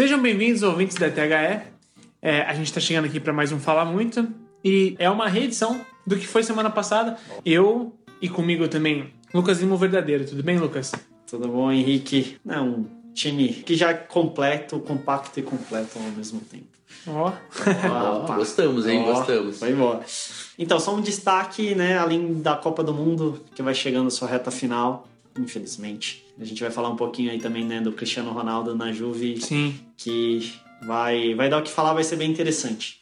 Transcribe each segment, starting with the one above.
Sejam bem-vindos, ouvintes da THE. É, a gente está chegando aqui para mais um Falar Muito e é uma reedição do que foi semana passada. Eu e comigo também, Lucas Limo Verdadeiro. Tudo bem, Lucas? Tudo bom, Henrique? É um time que já é completo, compacto e completo ao mesmo tempo. Ó, Ó, gostamos, hein? Ó, Gostamos. Foi embora. Então, só um destaque, né? Além da Copa do Mundo, que vai chegando à sua reta final, infelizmente. A gente vai falar um pouquinho aí também, né, do Cristiano Ronaldo na Juve, sim. que vai, vai dar o que falar, vai ser bem interessante.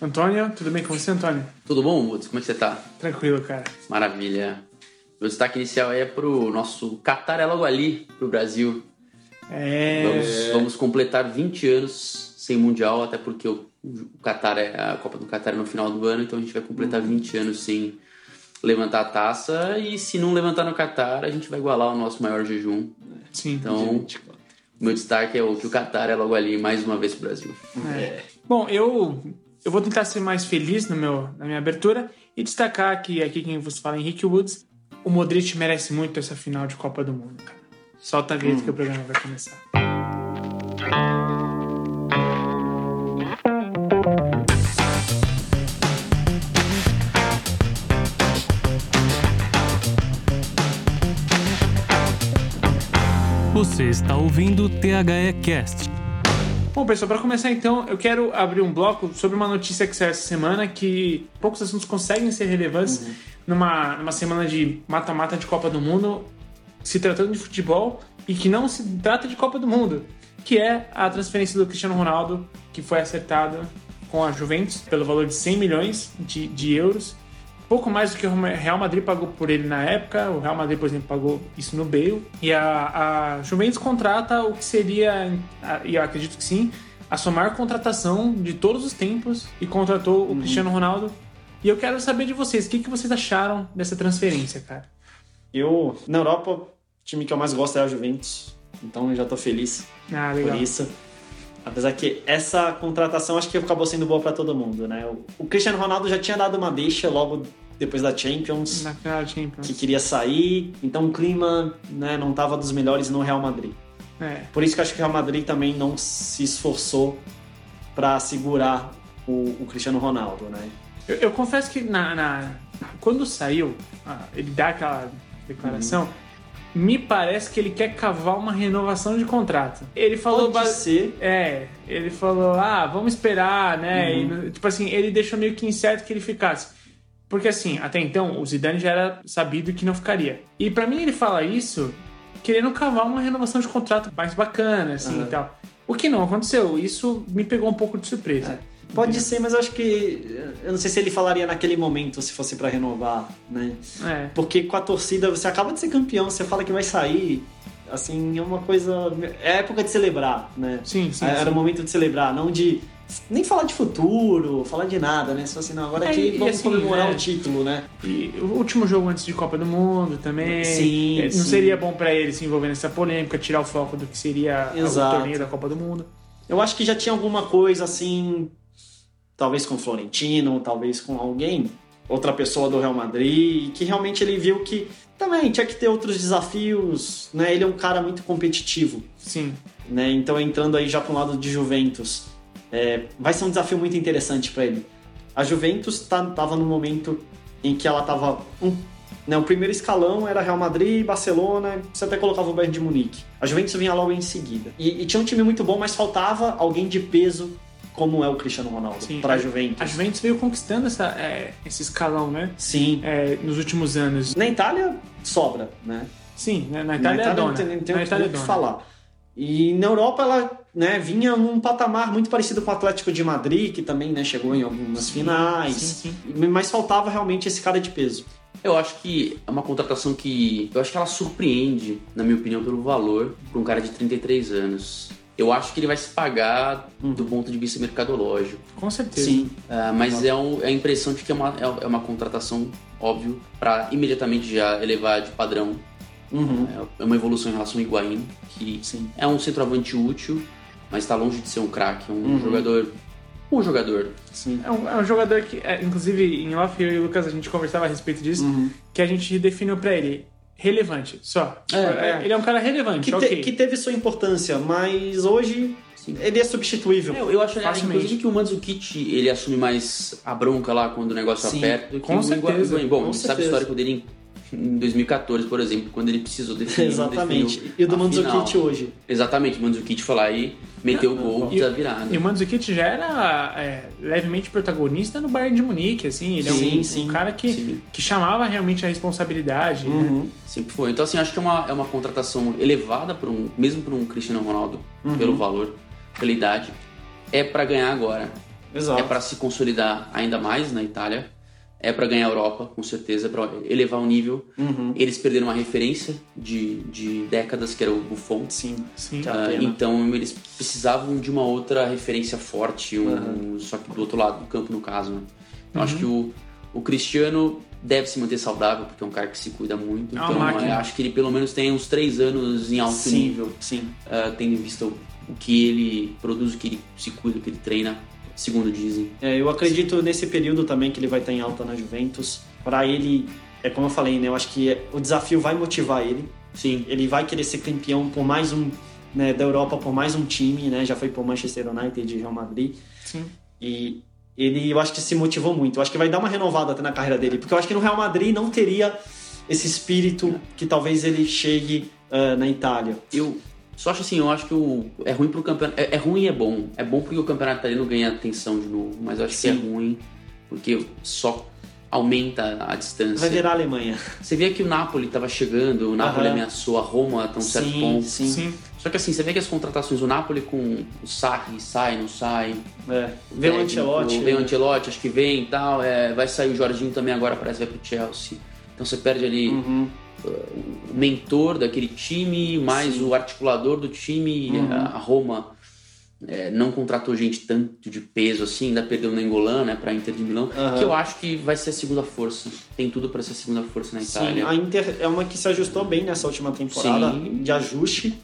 Antônio, tudo bem com você, Antônio? Tudo bom, Woods? Como é que você tá? Tranquilo, cara. Maravilha. Meu destaque inicial aí é pro nosso Qatar é logo ali, pro Brasil. É. Vamos, vamos completar 20 anos sem Mundial, até porque o, o Qatar é a Copa do Qatar é no final do ano, então a gente vai completar 20 anos sem levantar a taça e se não levantar no Qatar, a gente vai igualar o nosso maior jejum. Sim. Então, o meu destaque é o que o Qatar é logo ali mais uma vez pro Brasil. É. Bom, eu, eu vou tentar ser mais feliz no meu, na minha abertura e destacar que aqui quem vos fala é Henrique Woods. O Modric merece muito essa final de Copa do Mundo, cara. Solta a vinheta que o programa vai começar. Você está ouvindo o THE Cast. Bom, pessoal, para começar então, eu quero abrir um bloco sobre uma notícia que saiu essa semana que poucos assuntos conseguem ser relevantes numa, numa semana de mata-mata de Copa do Mundo, se tratando de futebol e que não se trata de Copa do Mundo, que é a transferência do Cristiano Ronaldo, que foi acertada com a Juventus pelo valor de 100 milhões de, de euros. Pouco mais do que o Real Madrid pagou por ele na época. O Real Madrid, por exemplo, pagou isso no Bale. E a, a Juventus contrata o que seria, e eu acredito que sim, a sua maior contratação de todos os tempos e contratou o Cristiano Ronaldo. E eu quero saber de vocês, o que, que vocês acharam dessa transferência, cara? Eu, na Europa, o time que eu mais gosto é a Juventus, então eu já tô feliz Ah, por isso. Apesar que essa contratação acho que acabou sendo boa pra todo mundo, né? O- Cristiano Ronaldo já tinha dado uma deixa logo depois da Champions, Champions. que queria sair, então o clima né, não tava dos melhores no Real Madrid. É. Por isso que acho que o Real Madrid também não se esforçou pra segurar o, o Cristiano Ronaldo, né? Eu, eu confesso que na, na- quando saiu, ah, ele dá aquela declaração, me parece que ele quer cavar uma renovação de contrato. Ele falou Pode ser. É, ele falou, ah, vamos esperar, né? E, no- tipo assim, ele deixou meio que incerto que ele ficasse. Porque assim, até então, o Zidane já era sabido que não ficaria. E pra mim ele fala isso querendo cavar uma renovação de contrato mais bacana, assim, Aham. e tal. O que não aconteceu. Isso me pegou um pouco de surpresa. Pode ser, mas eu acho que. Eu não sei se ele falaria naquele momento se fosse pra renovar, né? É. Porque com a torcida, você acaba de ser campeão, você fala que vai sair. Assim, é uma coisa. É época de celebrar, né? Sim, sim. Era sim. o momento de celebrar, não de. Nem falar de futuro, falar de nada, né? Só assim, não, agora É, aqui vamos assim, comemorar né? o título, né? E o último jogo antes de Copa do Mundo também. Sim, É, Não sim. seria bom pra ele se envolver nessa polêmica, tirar o foco do que seria o torneio da Copa do Mundo. Eu acho que já tinha alguma coisa assim, talvez com o Florentino, talvez com alguém, outra pessoa do Real Madrid, que realmente ele viu que também tinha que ter outros desafios, né? Ele é um cara muito competitivo, Sim. né? Então entrando aí já para o lado de Juventus, é, vai ser um desafio muito interessante para ele. A Juventus tá, tava no momento em que ela tava um, né, o primeiro escalão era Real Madrid, Barcelona, você até colocava o Bayern de Munique. A Juventus vinha logo em seguida. E, e tinha um time muito bom, mas faltava alguém de peso como é o Cristiano Ronaldo Sim. para a Juventus. A Juventus veio conquistando essa, é, esse escalão, né? Sim. É, nos últimos anos. Na Itália sobra, né? Sim, né? na Itália, na é dona. não tem, não tem na o que- Itália é o que dona. falar. E na Europa ela né, vinha num patamar muito parecido com o Atlético de Madrid, que também né, chegou em algumas finais. Sim, Mas faltava realmente esse cara de peso. Eu acho que é uma contratação que. Eu acho que ela surpreende, na minha opinião, pelo valor para um cara de 33 anos. Eu acho que ele vai se pagar do ponto de vista mercadológico. Com certeza. Sim. Ah, mas é, um- é a impressão de que é uma, é uma contratação, óbvio, para imediatamente já elevar de padrão. Uhum. É uma evolução em relação ao Higuaín, que Sim. é um centroavante útil, mas está longe de ser um craque. É um Uhum. jogador. Um jogador. Sim. É um, é um jogador que, é, inclusive, em off, eu e o Lucas, a gente conversava a respeito disso, Uhum. que a gente definiu pra ele. Relevante, só. É, Ele é um cara relevante, Que, te- ok. que teve sua importância, mas hoje Sim. ele é substituível. É, eu acho, inclusive, que o Mandzukic, ele assume mais a bronca lá quando o negócio Sim, aperta com o certeza, Higuaín. Bom, com a gente sabe o certeza. histórico dele em, em 2014, por exemplo, quando ele precisou definir. Exatamente. definiu E o do Mandzukic hoje. Exatamente, o Mandzukic foi lá e meteu o gol E- da virada. E o Mandzukic já era é, levemente protagonista no Bayern de Munique, assim. Ele é Sim, um, sim, um cara que, sim. que chamava realmente a responsabilidade, né? Uhum. Sempre foi. Então, assim, acho que é uma, é uma contratação elevada, por um, mesmo por um Cristiano Ronaldo, Uhum. pelo valor, pela idade. É pra ganhar agora. Exato. É pra se consolidar ainda mais na Itália. É pra ganhar a Europa, com certeza, pra elevar o nível. Uhum. Eles perderam uma referência de, de décadas, que era o Buffon. Sim. Sim. É Ah, então eles precisavam de uma outra referência forte, um, Uhum. só que do outro lado do campo, no caso. Né? Então acho que o, o Cristiano deve se manter saudável, porque é um cara que se cuida muito. É Então acho que ele pelo menos tem uns três anos em alto Sim. nível, Sim. ah, tendo em vista o, o que ele produz, o que ele se cuida, o que ele treina, segundo dizem. É, eu acredito nesse período também que ele vai estar em alta na Juventus. Para ele, é como eu falei, né? Eu acho que o desafio vai motivar ele. Sim. Ele vai querer ser campeão por mais um, né, da Europa por mais um time, né? Já foi por Manchester United e Real Madrid. Sim. E ele, eu acho que se motivou muito. Eu acho que vai dar uma renovada até na carreira dele, porque eu acho que no Real Madrid não teria esse espírito que talvez ele chegue ah, na Itália. Eu só acho assim, eu acho que o, é ruim pro campeonato. É, é ruim e é bom. É bom porque o campeonato italiano ganha atenção de novo, mas eu acho que é Sim. ruim porque só aumenta a distância. Vai virar a Alemanha. Você vê que o Napoli estava chegando, o Napoli Aham. ameaçou a Roma até um certo Sim, ponto. sim. Sim. Só que assim, você vê que as contratações, o Napoli com o Sarri sai, não sai. É. Vê o técnico, Ancelotti. Vem o Ancelotti, acho que vem e tal. é, vai sair o Jorginho também agora, parece que vai pro Chelsea. Então você perde ali Uhum. O mentor daquele time, mais Sim. o articulador do time. Uhum. A a Roma é, não contratou gente tanto de peso assim, ainda perdeu o Nengolan, né, pra Inter de Milão, Aham. que eu acho que vai ser a segunda força. Tem tudo para ser a segunda força na Sim, Itália. a Inter é uma que se ajustou bem nessa última temporada Sim. de ajuste.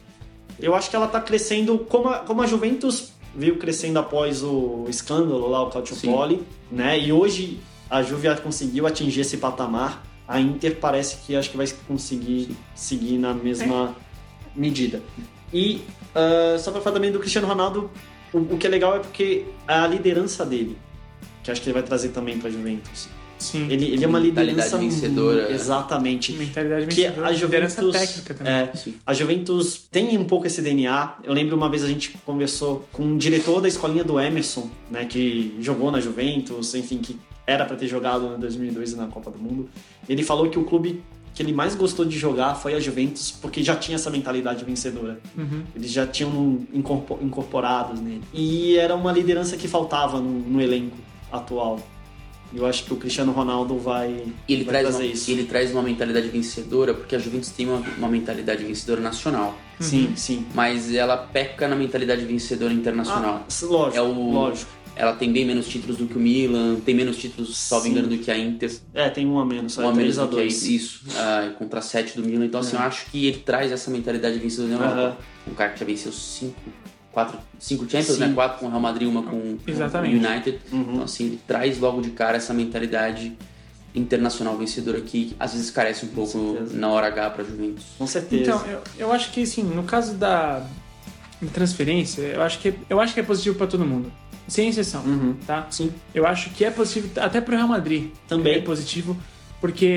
Eu acho que ela tá crescendo como a, como a Juventus veio crescendo após o escândalo lá, o Calciopoli, né? E hoje a Juve conseguiu atingir esse patamar. A Inter parece que acho que vai conseguir seguir na mesma medida. E ah, só para falar também do Cristiano Ronaldo, o, o que é legal é porque a liderança dele, que acho que ele vai trazer também para Juventus. Sim. Ele, ele é uma Mentalidade liderança vencedora. Exatamente. Mentalidade Que vencedora, a liderança Juventus, técnica também. é, a Juventus tem um pouco esse DNA. Eu lembro uma vez a gente conversou com um diretor da escolinha do Emerson, né, que jogou na Juventus, enfim, que era para ter jogado em 2002 na Copa do Mundo. Ele falou que o clube que ele mais gostou de jogar foi a Juventus, porque já tinha essa mentalidade vencedora. Uhum. Eles já tinham incorpo- incorporados nele. E era uma liderança que faltava no, no elenco atual. Eu acho que o Cristiano Ronaldo vai, ele vai traz, trazer uma, isso. ele traz uma mentalidade vencedora, porque a Juventus tem uma, uma mentalidade vencedora nacional, Sim, sim. mas ela peca na mentalidade vencedora internacional. Ah, lógico, É o- lógico. Ela tem bem menos títulos do que o Milan, tem menos títulos, salvo engano, do que a Inter. É, tem um a menos, Um é, a menos do que a dois. Inter. Isso, ah, contra sete do Milan. Então, assim, É. eu acho que ele traz essa mentalidade vencedora na. Europa. Um cara que já venceu cinco, quatro, cinco Champions, Sim. né? Quatro com o Real Madrid, uma com Exatamente. o United. Uhum. Então, assim, ele traz logo de cara essa mentalidade internacional vencedora que às vezes carece um pouco certeza. na hora H pra Juventus. Com certeza. Então, eu, eu acho que assim, no caso da da transferência, eu acho que eu acho que é positivo para todo mundo, sem exceção, Uhum. tá? Sim. Eu acho que é positivo até pro Real Madrid. Também. É positivo porque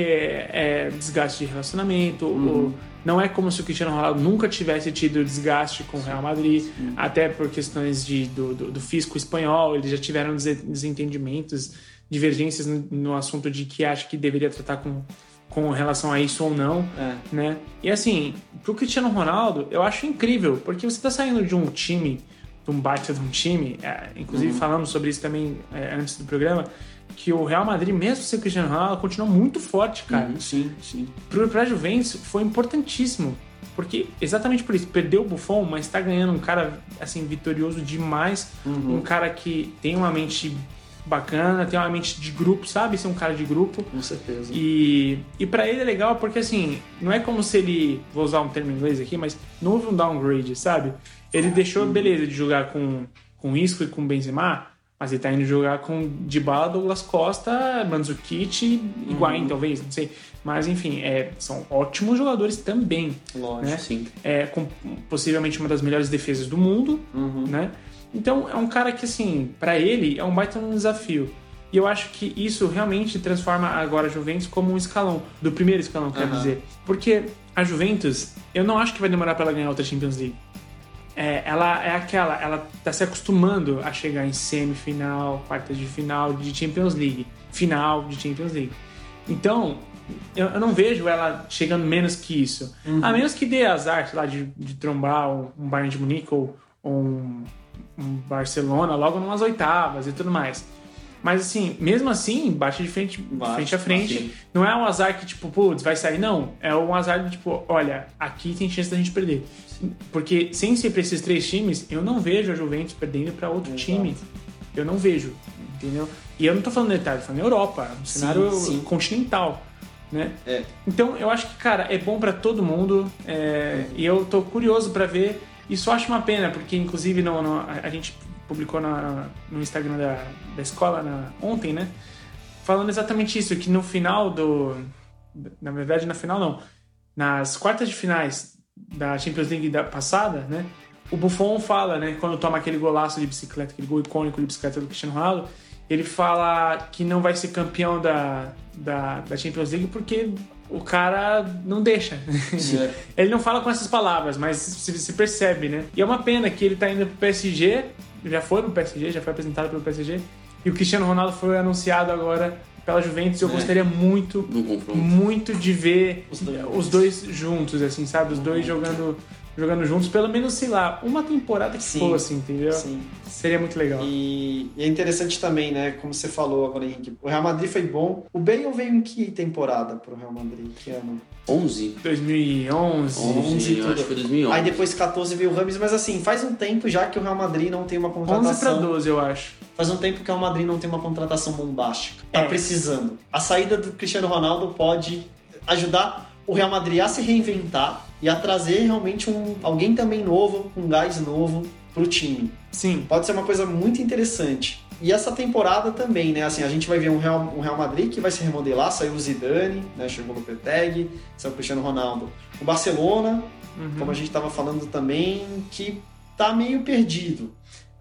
é desgaste de relacionamento, Uhum. o- não é como se o Cristiano Ronaldo nunca tivesse tido desgaste com o Real Madrid, até por questões de, do, do, do fisco espanhol, eles já tiveram dese- desentendimentos, divergências no, no assunto de que acha que deveria tratar com, com relação a isso ou não É. né? E assim, pro Cristiano Ronaldo, eu acho incrível, porque você tá saindo de um time, de um baita de um time, é, inclusive falamos sobre isso também é, antes do programa, que o Real Madrid, mesmo sem o Cristiano Ronaldo, continua muito forte, cara. Uhum. Sim, sim. Pro, pra Juventus foi importantíssimo. Porque, exatamente por isso, perdeu o Buffon, mas tá ganhando um cara, assim, vitorioso demais. Uhum. Um cara que tem uma mente bacana, tem uma mente de grupo, sabe? Ser um cara de grupo. Com certeza. E, e para ele é legal porque, assim, não é como se ele, vou usar um termo em inglês aqui, mas não houve um downgrade, sabe? Ele deixou, beleza, de jogar com, com Isco e com Benzema, Mas ele tá indo jogar com Dybala, Douglas Costa, Mandzukic e Higuaín, talvez, não sei. Mas, enfim, é, são ótimos jogadores também. Lógico. Né? Sim. É, com possivelmente uma das melhores defesas do mundo, Uhum. né? Então, é um cara que, assim, pra ele, é um baita um desafio. E eu acho que isso realmente transforma agora a Juventus como um escalão, do primeiro escalão, quero Aham. dizer. Porque a Juventus, eu não acho que vai demorar pra ela ganhar outra Champions League. É, ela é aquela, ela tá se acostumando a chegar em semifinal, quartas de final de Champions League, final de Champions League. Então, eu, eu não vejo ela chegando menos que isso. A menos que dê azar, sei lá, de, de trombar um, um Bayern de Munique ou, ou um, um Barcelona logo numas oitavas e tudo mais. Mas assim, mesmo assim, bate de frente, Bate, frente a frente. bate. Não é um azar que, tipo, putz, vai sair. Não. É um azar de, tipo, olha, aqui tem chance da gente perder. Porque sem ser pra esses três times, eu não vejo a Juventus perdendo pra outro Exato. time. Eu não vejo, entendeu? E eu não tô falando de Itália, tô falando Europa, um cenário sim. continental, né? É. Então, eu acho que, cara, é bom pra todo mundo. é, e eu tô curioso pra ver. E só acho uma pena, porque, inclusive, no, no- a, a gente publicou na- no Instagram da, da escola na- ontem, né? Falando exatamente isso, que no final do. Na verdade, na final não. Nas quartas de finais da Champions League da passada, né? O Buffon fala, né? Quando toma aquele golaço de bicicleta, aquele gol icônico de bicicleta do Cristiano Ronaldo, ele fala que não vai ser campeão da, da, da Champions League porque o cara não deixa. É. ele não fala com essas palavras, mas se, se percebe, né? E é uma pena que ele tá indo pro PSG, já foi pro PSG, já foi apresentado pelo PSG, e o Cristiano Ronaldo foi anunciado agora pela Juventus. Eu É. gostaria muito, No muito de ver Os dois. os dois juntos, assim, sabe? Os dois jogando, jogando juntos, pelo menos, sei lá, uma temporada que Sim. fosse, entendeu? Sim. Seria muito legal. E, e é interessante também, né? Como você falou agora, Henrique. O Real Madrid foi bom. O Bale veio em que temporada pro Real Madrid? Que ano? 11. 2011. 11, eu tudo. acho que foi 2011. Aí depois 14 veio o Rames, mas assim, faz um tempo já que o Real Madrid não tem uma 11 contratação. pra 12, eu acho. Faz um tempo que o Real Madrid não tem uma contratação bombástica. Tá É. precisando. A saída do Cristiano Ronaldo pode ajudar o Real Madrid a se reinventar e a trazer realmente um, alguém também novo, com gás novo pro time. Sim. Pode ser uma coisa muito interessante. E essa temporada também, né? Assim, a gente vai ver um Real, um Real Madrid que vai se remodelar, saiu o Zidane, né? Chegou o Lopetegui, saiu o Cristiano Ronaldo. O Barcelona, Uhum. como a gente estava falando também, que tá meio perdido.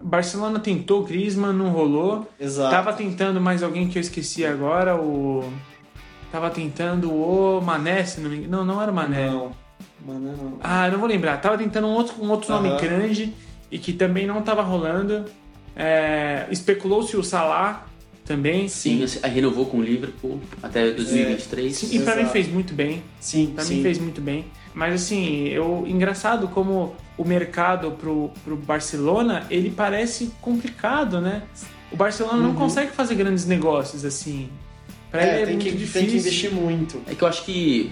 Barcelona tentou, Griezmann não rolou. Exato. Tava tentando mais alguém que eu esqueci agora, o. Tava tentando o Mané, se não me engano. Não, não era o Mané. Não. Mano, não. Ah, não vou lembrar. Tava tentando um outro, um outro nome Aham. grande e que também não tava rolando. É, Especulou-se o Salah também. Sim, a renovou com o Liverpool até 2023. E pra mim fez muito bem. Sim, Pra sim. mim fez muito bem. Mas assim, eu engraçado como o mercado pro, pro Barcelona, ele parece complicado, né? O Barcelona não Uhum. consegue fazer grandes negócios assim. Pra É, ele é tem, muito que, difícil. tem que investir muito. É que eu acho que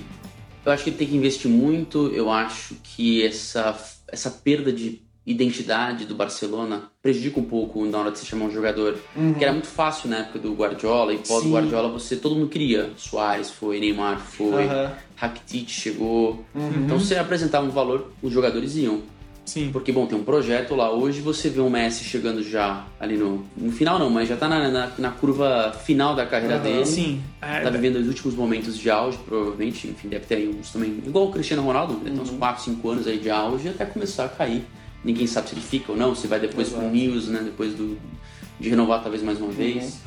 eu acho que ele tem que investir muito. Eu acho que essa essa perda de identidade do Barcelona prejudica um pouco na hora de se chamar um jogador. Uhum. Que era muito fácil na época do Guardiola e pós Sim. Guardiola você todo mundo queria. Soares foi, Neymar foi, Aham. Rakitic chegou. Uhum. Então você apresentava um valor, os jogadores iam. Sim. Porque, bom, tem um projeto lá. Hoje você vê o Messi chegando já ali no. No final não, mas já tá na, na, na curva final da carreira Aham. dele. Sim. É, Tá vivendo os últimos momentos de auge, provavelmente. Enfim, deve ter aí uns também. Igual o Cristiano Ronaldo, deve ter uns 4, 5 anos aí de auge até começar a cair. Ninguém sabe se ele fica ou não, se vai depois pro Exato. News, né? Depois do, de renovar talvez mais uma vez.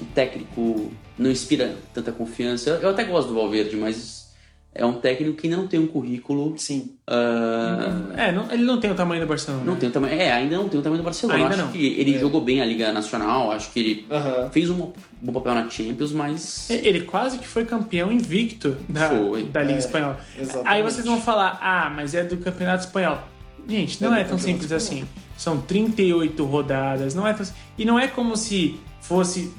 O técnico não inspira tanta confiança. Eu até gosto do Valverde, mas é um técnico que não tem um currículo. Sim. ah, É, não- ele não tem o tamanho do Barcelona. não tem o tamanho. É, ainda não tem o tamanho do Barcelona. Ainda acho não. que ele É. jogou bem a Liga Nacional, acho que ele Aham. fez um bom papel na Champions, mas. Ele quase que foi campeão invicto da, Foi. da Liga É, Espanhola. exatamente. Aí vocês vão falar, ah, mas é do Campeonato Espanhol. Gente, não É é, tão simples assim. São 38 rodadas, não é tão... E não é como se fosse...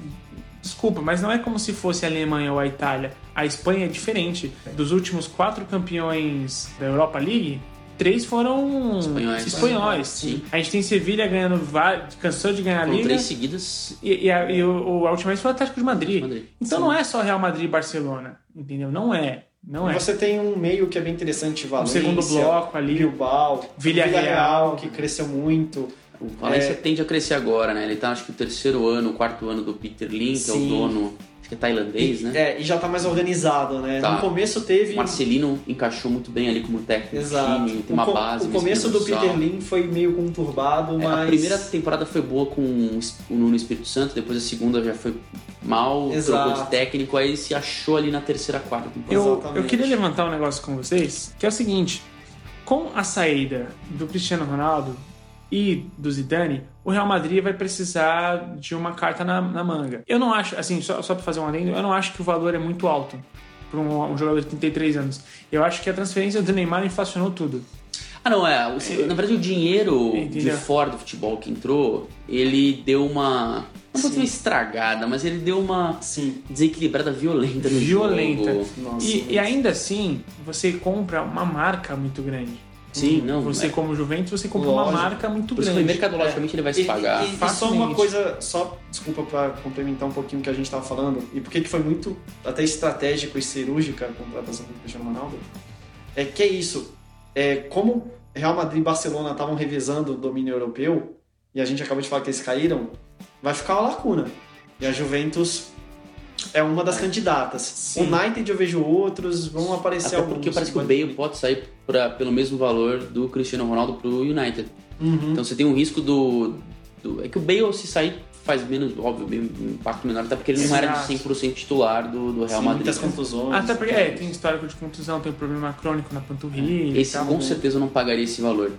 Desculpa, mas não é como se fosse a Alemanha ou a Itália. A Espanha é diferente. Dos últimos quatro campeões da Europa League, três foram Espanhóis. espanhóis. Sim. A gente tem Sevilha ganhando, vários, cansou de ganhar a Foram Liga. três seguidas. E, e a, e o, o a última vez foi o Atlético de Madrid. Madrid. Então não é só Real Madrid e Barcelona, entendeu? Não é. Não E é. Você tem um meio que é bem interessante, O Valência, segundo bloco ali. Bilbao, Villarreal. Villarreal, que cresceu muito. O Valência tende a crescer agora, né? Ele tá acho que o terceiro ano, o quarto ano do Peter Lin, que é o Sim. dono, acho que é tailandês, né? É, e já tá mais organizado, né? Tá. No começo teve. O Marcelino encaixou muito bem ali como técnico Exato. do time, tem uma o, co- base. o uma começo do Peter Lin foi meio conturbado, É, mas. A primeira temporada foi boa com o Nuno Espírito Santo, depois a segunda já foi mal, Exato. trocou de técnico, aí se achou ali na terceira, quarta temporada. Eu, Exatamente. eu queria levantar um negócio com vocês, que é o seguinte: com a saída do Cristiano Ronaldo e do Zidane, o Real Madrid vai precisar de uma carta na, na manga. Eu não acho, assim, só, só para fazer um adendo, eu não acho que o valor é muito alto para um, um jogador de 33 anos. Eu acho que a transferência do Neymar inflacionou tudo. Ah, não, é. o- na verdade, o dinheiro de Entendeu? fora do futebol que entrou, ele deu uma. Não vou dizer estragada, mas ele deu uma Sim. desequilibrada violenta no Violenta. jogo. Nossa. E, e ainda assim, você compra uma marca muito grande. Sim, não. Você, é. como Juventus, você compra uma Lógico. marca muito Por isso que grande. mercadologicamente ele vai se pagar. E, e só uma coisa, só desculpa para complementar um pouquinho o que a gente estava falando, e por que que foi muito até estratégico e cirúrgica a contratação do Cristiano Ronaldo, é que é isso. É, como Real Madrid e Barcelona estavam revisando o domínio europeu, e a gente acabou de falar que eles caíram, vai ficar uma lacuna. E a Juventus é uma das candidatas. Sim. O United eu vejo outros, vão aparecer Até alguns. porque parece que o Bale pode sair pra, pelo mesmo valor do Cristiano Ronaldo pro United. Uhum. Então você tem um risco do, do- É que o Bale, se sair, faz menos, óbvio, um impacto menor, até porque ele não era de Exato. 100% titular do, do Real Sim, Madrid. muitas contusões. Até porque é, tem histórico de contusão, tem um problema crônico na panturrilha. Esse e tal. com certeza não pagaria esse valor.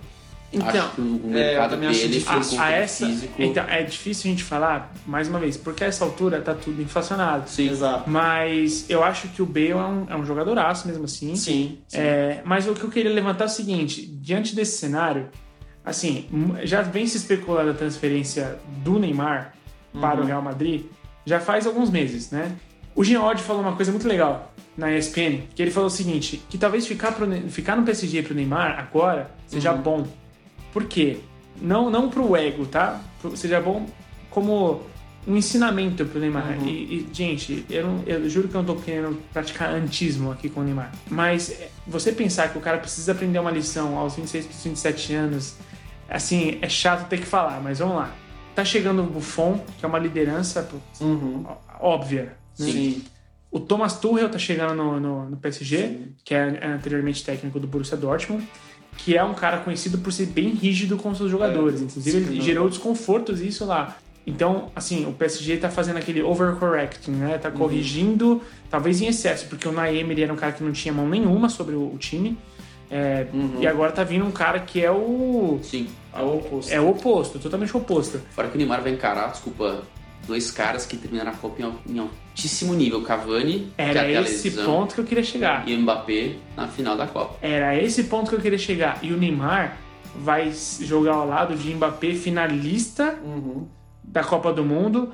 Então, é, eu também acho difícil. a, a do essa, físico. então, é difícil a gente falar, mais uma vez, porque a essa altura tá tudo inflacionado. Sim. Exato. Mas eu acho que o Bale é um, é um jogadoraço mesmo assim. Sim. sim. É, mas o que eu queria levantar é o seguinte: diante desse cenário, assim, já vem se especulando a transferência do Neymar para Uhum. o Real Madrid já faz alguns meses, né? O Odd falou uma coisa muito legal na ESPN, que ele falou o seguinte, que talvez ficar, pro, ficar no PSG pro Neymar agora seja Uhum. bom. Por quê? Não, não pro ego, tá? Pro- Seja bom como um ensinamento pro Neymar. Uhum. E, e, gente, eu, não- eu juro que eu não tô querendo praticar antismo aqui com o Neymar. Mas é, você pensar que o cara precisa aprender uma lição aos 26, 27 anos, assim, é chato ter que falar, mas vamos lá. Tá chegando o Buffon, que é uma liderança Uhum. óbvia. né? Sim. O Thomas Tuchel tá chegando no, no, no PSG, Sim. que é é anteriormente técnico do Borussia Dortmund, que é um cara conhecido por ser bem rígido com seus jogadores. É, Inclusive, ele gerou desconfortos isso lá. Então, assim, o PSG tá fazendo aquele overcorrecting, né? Uhum. Tá corrigindo, talvez em excesso, porque o Naeem ele era um cara que não tinha mão nenhuma sobre o, o time. É, Uhum. E agora tá vindo um cara que é o. Sim. É o oposto. É o oposto, totalmente o oposto. Fora que o Neymar vai encarar, desculpa, dois caras que terminaram a Copa em, al- em altíssimo nível. Cavani, que Era até a esse lesão, ponto que eu queria chegar. e Mbappé na final da Copa. Era esse ponto que eu queria chegar. E o Neymar vai jogar ao lado de Mbappé, finalista Uhum. da Copa do Mundo.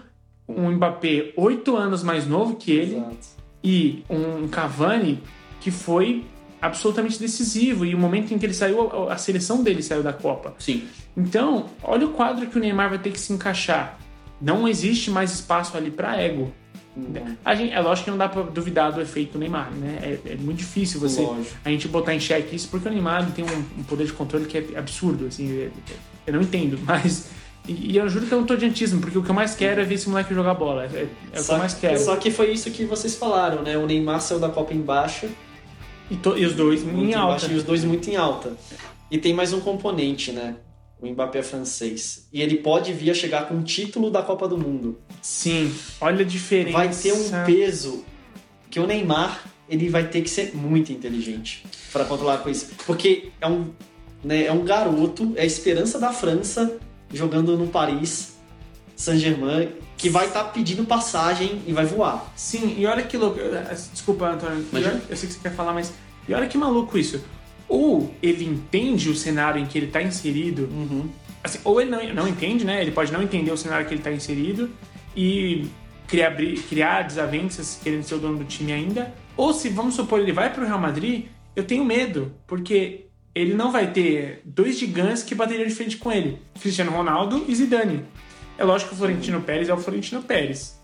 Um Mbappé oito anos mais novo que ele. Exato. E um Cavani que foi absolutamente decisivo. E o momento em que ele saiu, a seleção dele saiu da Copa. Sim. Então, olha o quadro que o Neymar vai ter que se encaixar. Não existe mais espaço ali para ego. Uhum. A gente, é lógico que não dá pra duvidar do efeito Neymar, né? É, é muito difícil você Lógico. a gente botar em xeque isso, porque o Neymar tem um, um poder de controle que é absurdo, assim, é- eu não entendo, mas. E, e eu juro que eu não tô de antismo, porque o que eu mais quero é ver esse moleque jogar bola. É, é o que eu mais quero. só que foi isso que vocês falaram, né? O Neymar saiu da Copa embaixo, E, to- e os dois muito em alta. embaixo, e os dois muito em alta. E tem mais um componente, né? O Mbappé é francês. E ele pode vir a chegar com o título da Copa do Mundo. Sim, olha a diferença. Vai ter um peso que o Neymar ele vai ter que ser muito inteligente para controlar com isso. Porque é um, né, é um garoto, é a esperança da França jogando no Paris Saint-Germain, que vai estar pedindo passagem e vai voar. Sim, e olha que louco. Desculpa, Antônio. olha- Eu sei que você quer falar, mas. E olha que maluco isso. Ou ele entende o cenário em que ele tá inserido Assim, ou ele não, não entende, né? Ele pode não entender o cenário que ele está inserido e criar, criar desavenças querendo ser o dono do time ainda. Ou se, vamos supor, ele vai para o Real Madrid, eu tenho medo, porque ele não vai ter dois gigantes que bateriam de frente com ele: Cristiano Ronaldo e Zidane. É lógico que o Florentino Pérez é o Florentino Pérez.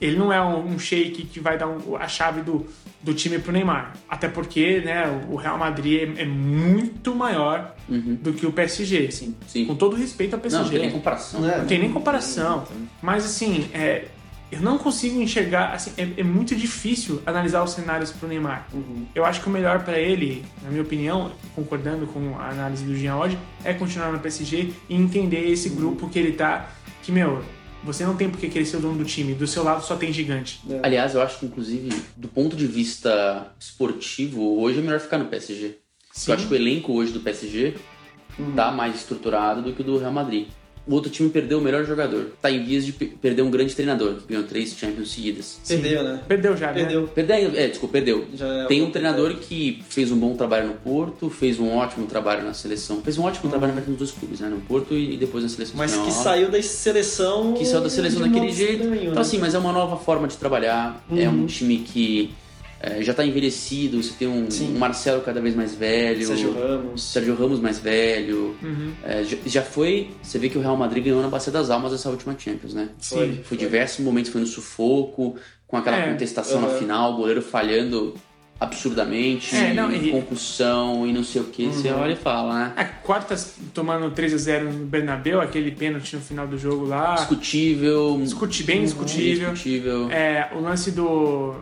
Ele não é um, um shake que vai dar um- a chave do, do time pro Neymar. Até porque, né, o Real Madrid é, é muito maior do que o PSG. Sim. Sim. Com todo respeito ao PSG. Não, não tem nem comparação. Não é? Não tem nem comparação. Mas assim, é, eu não consigo enxergar. Assim, é, é muito difícil analisar os cenários pro Neymar. Uhum. Eu acho que o melhor pra ele, na minha opinião, concordando com a análise do Jean hoje, é continuar no PSG e entender esse Uhum. grupo que ele tá. Que, meu, você não tem por que querer ser o dono do time. Do seu lado só tem gigante. Aliás, eu acho que, inclusive, do ponto de vista esportivo, hoje é melhor ficar no PSG. Sim. Eu acho que o elenco hoje do PSG tá mais estruturado do que o do Real Madrid. O outro time perdeu o melhor jogador. Tá em vias de pe- perder um grande treinador, que ganhou três Champions seguidas. Perdeu, né? Perdeu já, né? Perdeu. Perdeu, é, desculpa, perdeu. Já é Tem um treinador que fez um bom trabalho no Porto, fez um ótimo trabalho na seleção. Fez um ótimo trabalho na verdade, nos dois clubes, né? No Porto e depois na seleção Mas que espanhola. saiu da seleção. que saiu da seleção daquele jeito. estranho, então, né? assim, mas é uma nova forma de trabalhar. É Uhum. um time que é, já tá envelhecido. Você tem um, Sim. um Marcelo cada vez mais velho. Sérgio Ramos. Sérgio Ramos mais velho. Uhum. É, já, já foi. Você vê que o Real Madrid ganhou na Bacia das Almas essa última Champions, né? Foi, Foi foi. diversos momentos, foi no sufoco, com aquela É, contestação na aham. final, o goleiro falhando absurdamente, É, não, e- concussão e não sei o que. Você Uhum. olha e fala, né? A quartas tomando 3 a 0 no Bernabéu, aquele pênalti no final do jogo lá. Discutível. Discuti, bem discutível. Discutível. É, o lance do.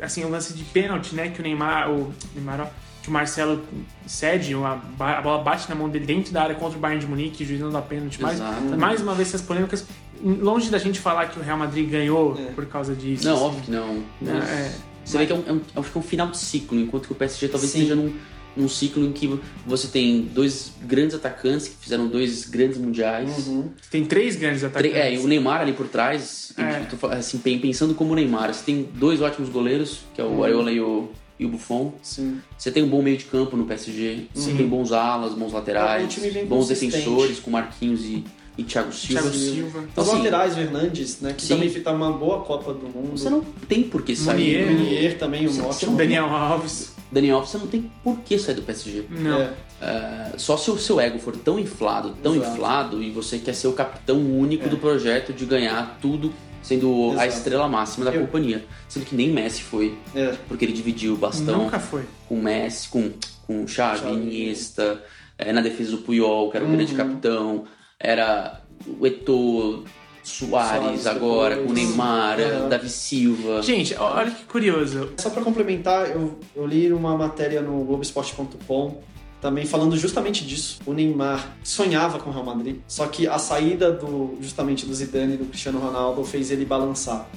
Assim, o lance de pênalti, né? Que o Neymar. O Neymar, que o Marcelo cede, a, a bola bate na mão dele dentro da área contra o Bayern de Munique, o juiz não dá pênalti. Mais, mais uma vez essas polêmicas. Longe da gente falar que o Real Madrid ganhou É. por causa disso. Não, assim. óbvio que não. Não, é. Você vê que é um, é um- acho que é um final de ciclo, enquanto que o PSG talvez Sim. esteja num, num ciclo em que você tem dois grandes atacantes que fizeram dois grandes mundiais. Uhum. Tem três grandes Tre- atacantes. É, e o Neymar ali por trás, É. eu tô assim, pen- pensando como o Neymar, você tem dois ótimos goleiros, que é o Areola e o, e o Buffon. Sim. Você tem um bom meio de campo no PSG, você Sim. tem bons alas, bons É um laterais, time bem bons defensores com Marquinhos e, e Thiago Silva. Thiago Silva. Então, Os assim, laterais, o Hernandes, né? Que Sim. também fez uma boa Copa do Mundo. Você não tem por que sair. Munier. do- Munier também, um Você- você ótimo. Daniel Alves. Daniel, você não tem por que sair do PSG. Não. É. É, só se o seu ego for tão inflado, tão Exato. inflado, e você quer ser o capitão único É. do projeto de ganhar tudo, sendo a Exato. estrela máxima da Eu- companhia. Sendo que nem Messi foi, É. porque ele dividiu o bastão Nunca foi. com Messi, com, com Xavi, Xavi. Iniesta, é, na defesa do Puyol, que era o Uhum. grande capitão, era o Eto'o, Soares Soares agora, com o depois. Neymar, Uhum. Davi Silva. Gente, olha que curioso. Só pra complementar, eu, eu li uma matéria no Globoesporte.com também falando justamente disso. O Neymar sonhava com o Real Madrid, só que a saída do justamente do Zidane e do Cristiano Ronaldo fez ele balançar.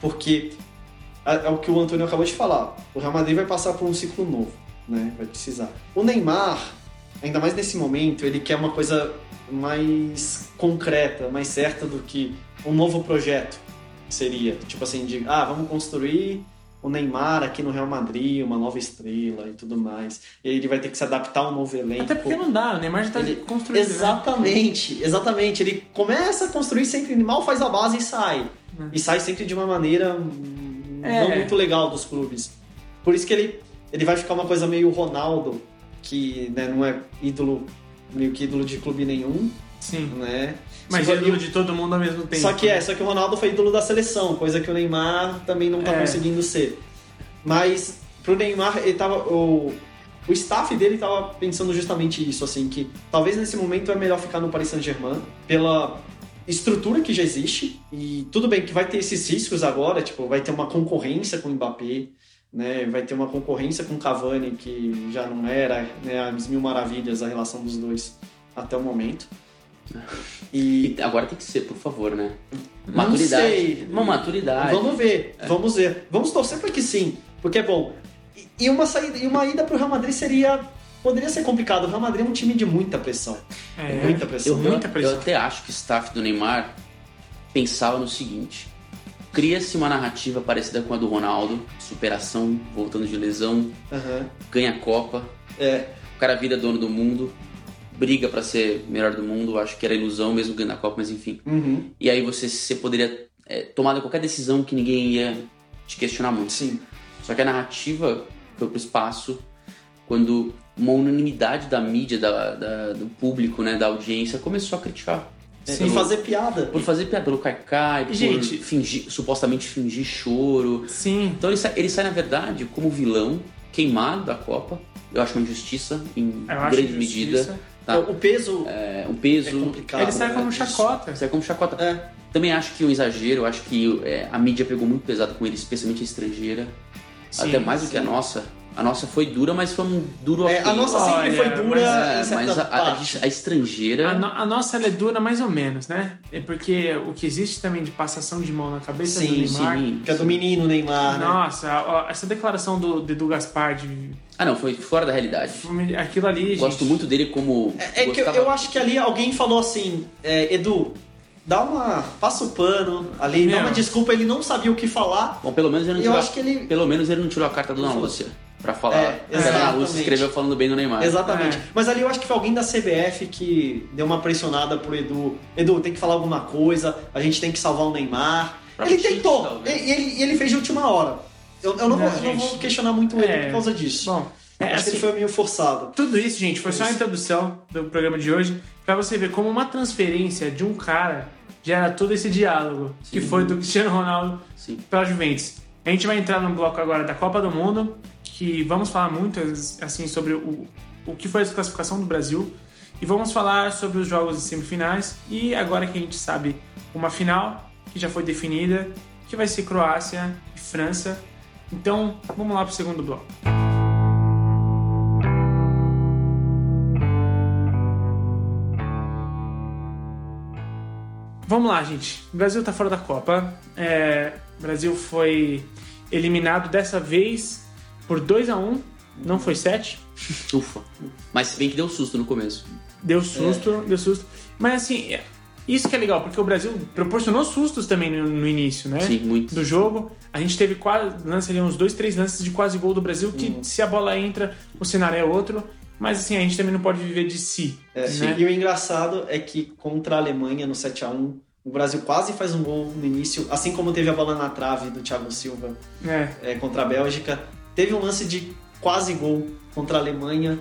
Porque é, é o que o Antônio acabou de falar. O Real Madrid vai passar por um ciclo novo, né? Vai precisar. O Neymar, ainda mais nesse momento, ele quer uma coisa mais concreta, mais certa do que um novo projeto seria. Tipo assim, de, ah, vamos construir o Neymar aqui no Real Madrid, uma nova estrela e tudo mais. E ele vai ter que se adaptar a um novo elenco. Até porque não dá, o Neymar já tá Ele- construído. né? Exatamente, exatamente. Ele começa a construir sempre, mal faz a base e sai. Hum. E sai sempre de uma maneira hum, É. não muito legal dos clubes. Por isso que ele, ele vai ficar uma coisa meio Ronaldo, que né, não é ídolo, meio que ídolo de clube nenhum, Sim. né? Mas Só que- ídolo de todo mundo ao mesmo tempo. Só que é, só que o Ronaldo foi ídolo da seleção, coisa que o Neymar também não tá É. conseguindo ser. Mas pro Neymar, ele tava. O, o staff dele tava pensando justamente isso, assim, que talvez nesse momento é melhor ficar no Paris Saint-Germain pela estrutura que já existe. E tudo bem que vai ter esses riscos agora, tipo, vai ter uma concorrência com o Mbappé. Né, vai ter uma concorrência com o Cavani, que já não era né, as mil maravilhas a relação dos dois até o momento. E E agora tem que ser, por favor, né? Não Maturidade. sei. Uma maturidade. Vamos ver, vamos ver. Vamos torcer para que sim, porque é bom. E- uma saída, e uma ida pro Real Madrid seria poderia ser complicado. O Real Madrid é um time de muita pressão. É. Muita pressão. Eu, Muita pressão. eu até acho que o staff do Neymar pensava no seguinte: cria-se uma narrativa parecida com a do Ronaldo, superação, voltando de lesão, Aham. ganha a Copa, É, o cara vira dono do mundo, briga pra ser melhor do mundo, acho que era ilusão mesmo ganhar a Copa, mas enfim. uhum, E aí você, você poderia é, tomar qualquer decisão que ninguém ia te questionar muito. sim. Só que a narrativa foi pro espaço quando uma unanimidade da mídia, da, da- do público, né, da audiência, começou a criticar. É, e fazer piada. Por fazer piada, pelo caicai, por Gente- fingir, supostamente fingir choro. Sim. Então ele sai, ele sai, na verdade, como vilão, queimado da Copa. Eu acho uma injustiça, em Eu acho grande injustiça. medida. Tá? O peso É, um peso. é complicado. Ele sai como né? chacota. Sai como chacota. É. Também acho que é um exagero, eu acho que é, a mídia pegou muito pesado com ele, especialmente a estrangeira. Sim, até mais do que a sim. nossa. A nossa foi dura, mas foi um duro É, a nossa sempre Olha, foi dura É, em certa mas a, a- a estrangeira. A, no- a nossa ela é dura mais ou menos, né? É porque o que existe também de passação de mão na cabeça do Sim, Neymar. sim. Que é do menino Neymar, né? Nossa, ó, essa declaração do do Edu Gaspar de Ah, não, foi fora da realidade. aquilo ali, Gosto gente, muito dele como. É, é que eu, gostava- eu acho que ali alguém falou assim, é, Edu, dá uma. passa o pano ali, dá Meu. uma desculpa, ele não sabia o que falar. Bom, pelo menos ele não Eu tirou. acho que ele. Pelo menos ele não tirou a carta do Ana Lúcia pra falar. É, escreveu falando bem do Neymar. Exatamente. É. Mas ali eu acho que foi alguém da CBF que deu uma pressionada pro Edu. Edu, tem que falar alguma coisa, a gente tem que salvar o Neymar. Próprio Ele tentou, talvez. e ele, ele fez de última hora. Eu, eu não, Não, vou, não gente. vou questionar muito ele É. por causa disso. Bom, é, acho assim, que ele foi meio forçado. tudo isso, gente, foi só a introdução do programa de hoje pra você ver como uma transferência de um cara gera todo esse diálogo que foi do Cristiano Ronaldo Sim. pela Juventus. A gente vai entrar no bloco agora da Copa do Mundo, que vamos falar muito assim sobre o, o que foi a classificação do Brasil e vamos falar sobre os jogos de semifinais e agora que a gente sabe uma final que já foi definida, que vai ser Croácia e França. Então, vamos lá pro segundo bloco. Vamos lá, gente. O Brasil tá fora da Copa. É, o Brasil foi eliminado dessa vez por 2 a 1 Não foi 7. Ufa. Mas se bem que deu susto no começo. Deu susto, deu susto. Mas assim, é- isso que é legal, porque o Brasil proporcionou sustos também no, no início, né? Sim, muito. Do jogo. A gente teve quase, lance ali, uns dois, três lances de quase gol do Brasil, que se a bola entra, o cenário é outro. Mas assim, a gente também não pode viver de si. É, né? E o engraçado é que contra a Alemanha no 7 a 1 o Brasil quase faz um gol no início, assim como teve a bola na trave do Thiago Silva É. é, contra a Bélgica. Teve um lance de quase gol contra a Alemanha,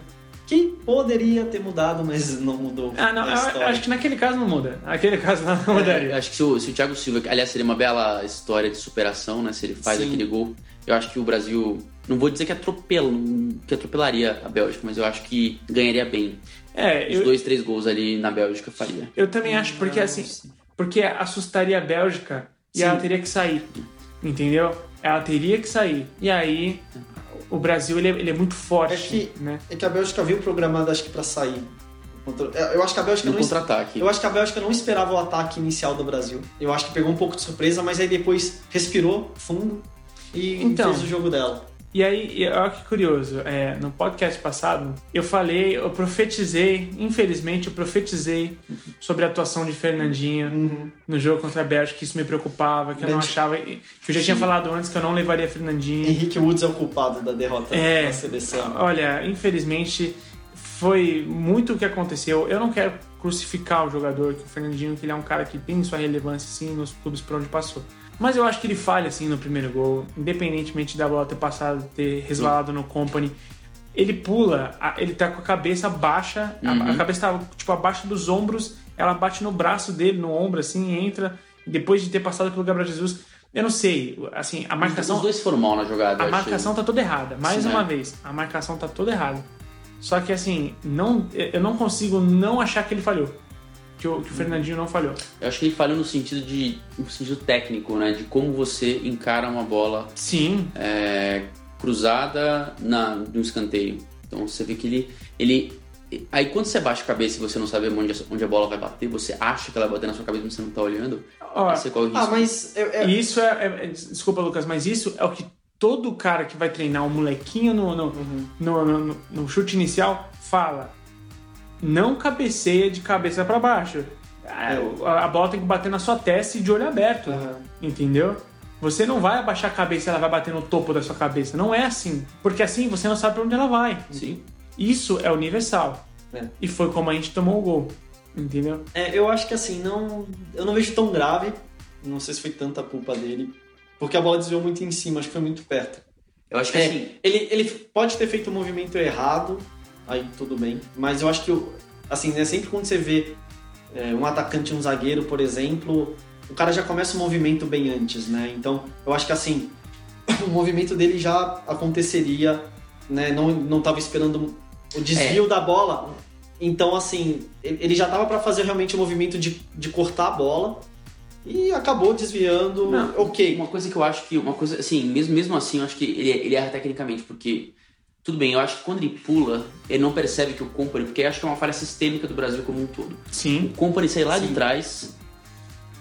que poderia ter mudado, mas não mudou. Ah, não, acho que naquele caso não muda. Naquele caso não Eu mudaria. acho que se o, se o Thiago Silva, aliás, seria uma bela história de superação, né? Se ele faz Sim. aquele gol. Eu acho que o Brasil. Não vou dizer que, atropela, que atropelaria a Bélgica, mas eu acho que ganharia bem. É, Os eu, dois, três gols ali na Bélgica faria. eu também acho, porque assim, porque assustaria a Bélgica e Sim. ela teria que sair. Entendeu? Ela teria que sair. E aí, o Brasil ele é, ele é muito forte. É que- né? É que a Bélgica viu programada, acho que pra sair. Contra- Eu acho que a Bélgica No não contra-ataque. Eu acho que a Bélgica não esperava o ataque inicial do Brasil. Eu acho que pegou um pouco de surpresa, mas aí depois respirou fundo e Então. fez o jogo dela. E aí, olha que curioso, é, no podcast passado, eu falei, eu profetizei, infelizmente, eu profetizei sobre a atuação de Fernandinho no jogo contra a Bélgica, que isso me preocupava, que eu não achava. Que eu já tinha falado antes que eu não levaria Fernandinho. Henrique Woods é o culpado da derrota É. da seleção. Olha, infelizmente, foi muito o que aconteceu. Eu não quero crucificar o jogador, que o Fernandinho, que ele é um cara que tem sua relevância, sim, nos clubes por onde passou. Mas eu acho que ele falha, assim, no primeiro gol, independentemente da bola ter passado, ter resvalado no company. Ele pula, ele tá com a cabeça baixa, a- a, Uhum. cabeça tá, tipo, abaixo dos ombros, ela bate no braço dele, no ombro, assim, entra, depois de ter passado pelo Gabriel Jesus. Eu não sei, assim, a marcação... Os dois foram mal na jogada. A marcação tá toda errada, mais Sim, uma é. vez. A marcação tá toda errada. Só que assim, não, eu não consigo não achar que ele falhou. Que o, que o Fernandinho não falhou. Eu acho que ele falhou no sentido de. no sentido técnico, né? De como você encara uma bola Sim, é, cruzada na, no escanteio. Então você vê que ele, ele. Aí quando você baixa a cabeça e você não sabe onde, a- onde a bola vai bater, você acha que ela vai bater na sua cabeça, mas você não tá olhando. ó, aí você corre o risco. Ah, mas eu- eu- isso é, é- é- Desculpa, Lucas, mas isso é o que todo cara que vai treinar um molequinho no, no, no, no- no- no chute inicial fala. Não cabeceia de cabeça pra baixo. A, a bola tem que bater na sua testa e de olho aberto. Aham. Entendeu? Você não vai abaixar a cabeça e ela vai bater no topo da sua cabeça. Não é assim. Porque assim você não sabe pra onde ela vai. Sim. Isso é universal. É. E foi como a gente tomou o gol. Entendeu? É, eu acho que assim, não. Eu não vejo tão grave. Não sei se foi tanta culpa dele. Porque a bola desviou muito em cima, acho que foi muito perto. Eu acho que É, assim. ele, ele pode ter feito o movimento errado, aí tudo bem. Mas eu acho que, assim, né, sempre quando você vê é, um atacante e um zagueiro, por exemplo, o cara já começa o movimento bem antes, né? Então, eu acho que assim, o movimento dele já aconteceria, né? Não, não tava esperando o desvio da bola. Então, assim, ele ele já tava para fazer realmente o movimento de, de cortar a bola e acabou desviando. Não, ok. Uma coisa que eu acho que. Uma coisa, assim, mesmo, mesmo assim, eu acho que ele, ele erra tecnicamente, porque. Tudo bem, eu acho que quando ele pula, ele não percebe que o Company, porque eu acho que é uma falha sistêmica do Brasil como um todo. Sim. O Company sai lá Sim. de trás,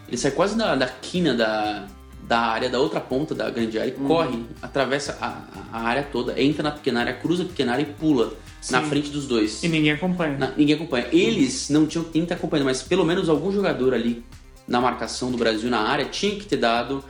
ele sai quase da, da quina da, da área, da outra ponta da grande área, Uhum. corre, atravessa a, a área toda, entra na pequena área, cruza a pequena área e pula na Sim. frente dos dois. E ninguém acompanha. Na- ninguém acompanha. Eles não tinham quem tá acompanhando, mas pelo menos algum jogador ali na marcação do Brasil na área tinha que ter dado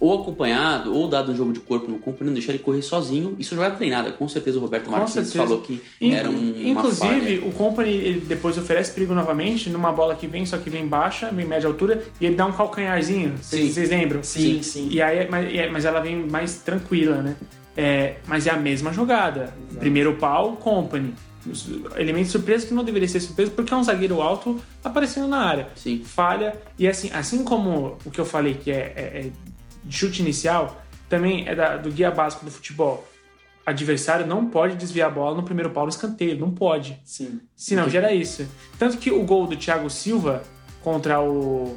ou acompanhado ou dado um jogo de corpo no campo, não deixar ele correr sozinho. Isso é jogada treinada. Com certeza o Roberto Martins falou que In- era um, uma Inclusive, falha. o Company ele depois oferece perigo novamente numa bola que vem, só que vem baixa, vem média altura, e ele dá um calcanharzinho. Vocês Sim. vocês lembram? Sim, sim. E aí, mas, mas ela vem mais tranquila, né? É, mas é a mesma jogada. Primeiro pau, Company. Elemento surpresa que não deveria ser surpresa porque é um zagueiro alto aparecendo na área. Sim. Falha. E assim, assim como o que eu falei que é, é- é de chute inicial, também é da- do guia básico do futebol. Adversário não pode desviar a bola no primeiro pau no escanteio. Não pode. Sim. Senão gera isso. Tanto que o gol do Thiago Silva contra o.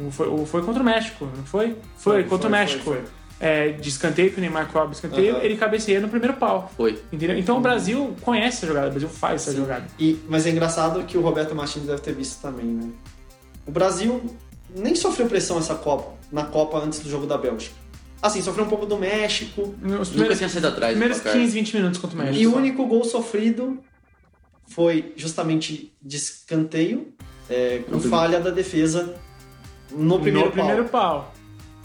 o- Foi, o- foi contra o México, não foi? Foi, contra o México. foi, foi. É, de escanteio, que o Neymar cobra escanteio, Aham. ele cabeceia no primeiro pau. Foi. Entendeu? Então o Brasil conhece essa jogada, o Brasil faz essa Sim. jogada. E, mas é engraçado que o Roberto Martins deve ter visto também, né? O Brasil nem sofreu pressão essa Copa, na Copa antes do jogo da Bélgica. Assim, sofreu um pouco do México. Os Nunca primeiros, tinha saído atrás primeiros placar. 15, 20 minutos contra o México. E o único gol sofrido foi justamente de escanteio, é, com falha da defesa no primeiro no pau. primeiro pau.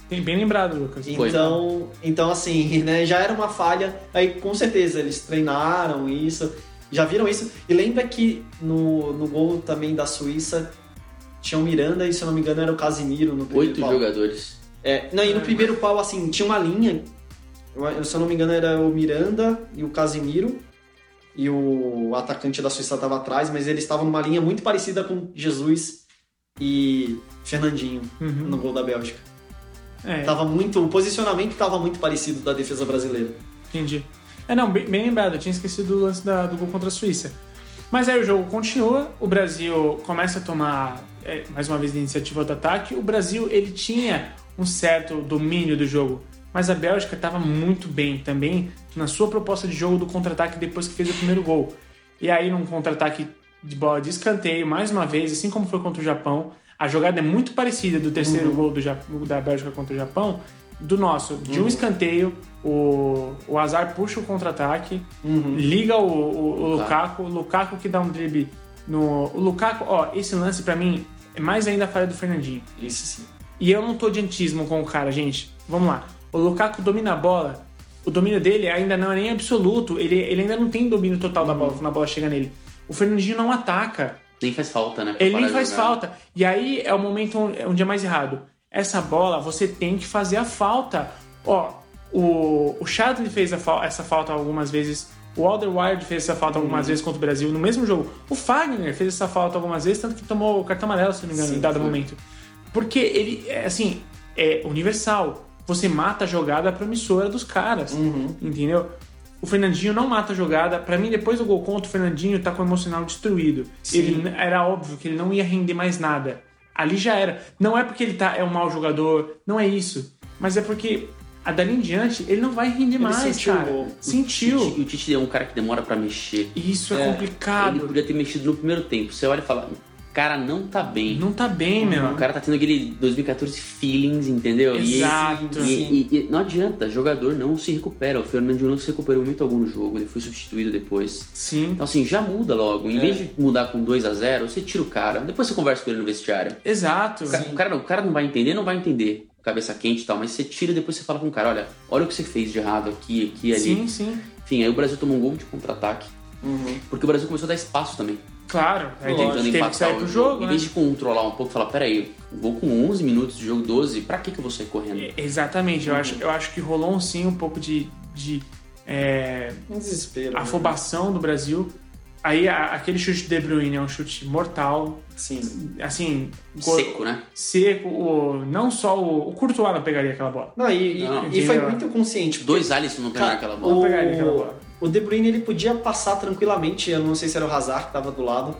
Tem bem lembrado, Lucas. Foi. Então, então assim, né, já era uma falha. Aí com certeza eles treinaram isso, já viram isso. E lembra que no, no gol também da Suíça tinha o Miranda e se eu não me engano era o Casimiro no primeiro Oito pau. jogadores. É, não, e no primeiro pau assim, tinha uma linha. eu- Se eu não me engano era o Miranda e o Casimiro. E o atacante da Suíça estava atrás, mas eles estavam numa linha muito parecida com Jesus e Fernandinho Uhum. no gol da Bélgica. É, Tava muito, o posicionamento estava muito parecido da defesa brasileira. entendi. É, não, bem, bem lembrado, eu tinha esquecido do lance da- do gol contra a Suíça. Mas aí o jogo continua, o Brasil começa a tomar, é, mais uma vez, a iniciativa do ataque. O Brasil, ele tinha um certo domínio do jogo, mas a Bélgica estava muito bem também na sua proposta de jogo do contra-ataque depois que fez o primeiro gol. E aí, num contra-ataque de bola de escanteio, mais uma vez, assim como foi contra o Japão, a jogada é muito parecida do terceiro gol do, da Bélgica contra o Japão, do nosso, de um escanteio, o, o Azar puxa o contra-ataque, liga o, o, o Lukaku, o Lukaku que dá um drible no. O Lukaku, ó, esse lance pra mim é mais ainda a falha do Fernandinho. Isso sim. E eu não tô de antismo com o cara, gente. Vamos lá. O Lukaku domina a bola. O domínio dele ainda não é nem absoluto. Ele, ele ainda não tem domínio total da bola quando a bola chega nele. O Fernandinho não ataca. Nem faz falta, né? Ele nem faz jogar. falta. E aí é o momento onde é mais errado. Essa bola, você tem que fazer a falta. Ó, o, o Chadley fez a fal- essa falta algumas vezes. O Alderweireld fez essa falta algumas Uhum. vezes contra o Brasil no mesmo jogo. O Fagner fez essa falta algumas vezes, tanto que tomou o cartão amarelo, se não me engano, Sim, em dado foi. momento. Porque ele, é, assim, é universal. Você mata a jogada promissora dos caras. Uhum. Entendeu? O Fernandinho não mata a jogada. Pra mim, depois do gol contra, o Fernandinho tá com o emocional destruído. Sim. Ele era óbvio que ele não ia render mais nada. Ali já era. Não é porque ele tá, é um mau jogador, não é isso. Mas é porque a dali em diante ele não vai render mais, sentiu cara. o. Sentiu. O Tite é um cara que demora pra mexer. Isso é, É, Ele complicado. podia ter mexido no primeiro tempo. Você olha e fala, cara não tá bem. Não tá bem, meu. O cara tá tendo aquele 2014 feelings, entendeu? E- Exato. E, e- e não adianta, jogador não se recupera. O Fernandinho não se recuperou muito algum no jogo, ele foi substituído depois. Sim. Então assim, já muda logo. Em É. vez de mudar com 2 a 0 você tira o cara. Depois você conversa com ele no vestiário. Exato. O cara, o cara não, o cara não vai entender, não vai entender. Cabeça quente e tal, mas você tira e depois você fala com o cara, olha, olha o que você fez de errado aqui, aqui, ali. Sim, sim. Enfim, aí o Brasil tomou um gol de contra-ataque. Uhum. Porque o Brasil começou a dar espaço também. Claro. Aí tem, Tentando teve que empatar sair o pro jogo, Em né? vez de controlar um pouco, falar, peraí, vou com 11 minutos de jogo, 12, pra que que eu vou sair correndo? É, Exatamente. Eu, acho, eu acho que rolou um, sim um pouco de, de é, Um desespero. né? afobação do Brasil. Aí a- aquele chute de De Bruyne é um chute mortal, Sim. assim, Seco, né? seco. O, não só o, o Courtois não pegaria aquela bola. Não, e, e- Não, e foi muito consciente. Dois Alisson não pegaram aquela bola. Não pegaria aquela bola. O De Bruyne ele podia passar tranquilamente, eu não sei se era o Hazard que tava do lado.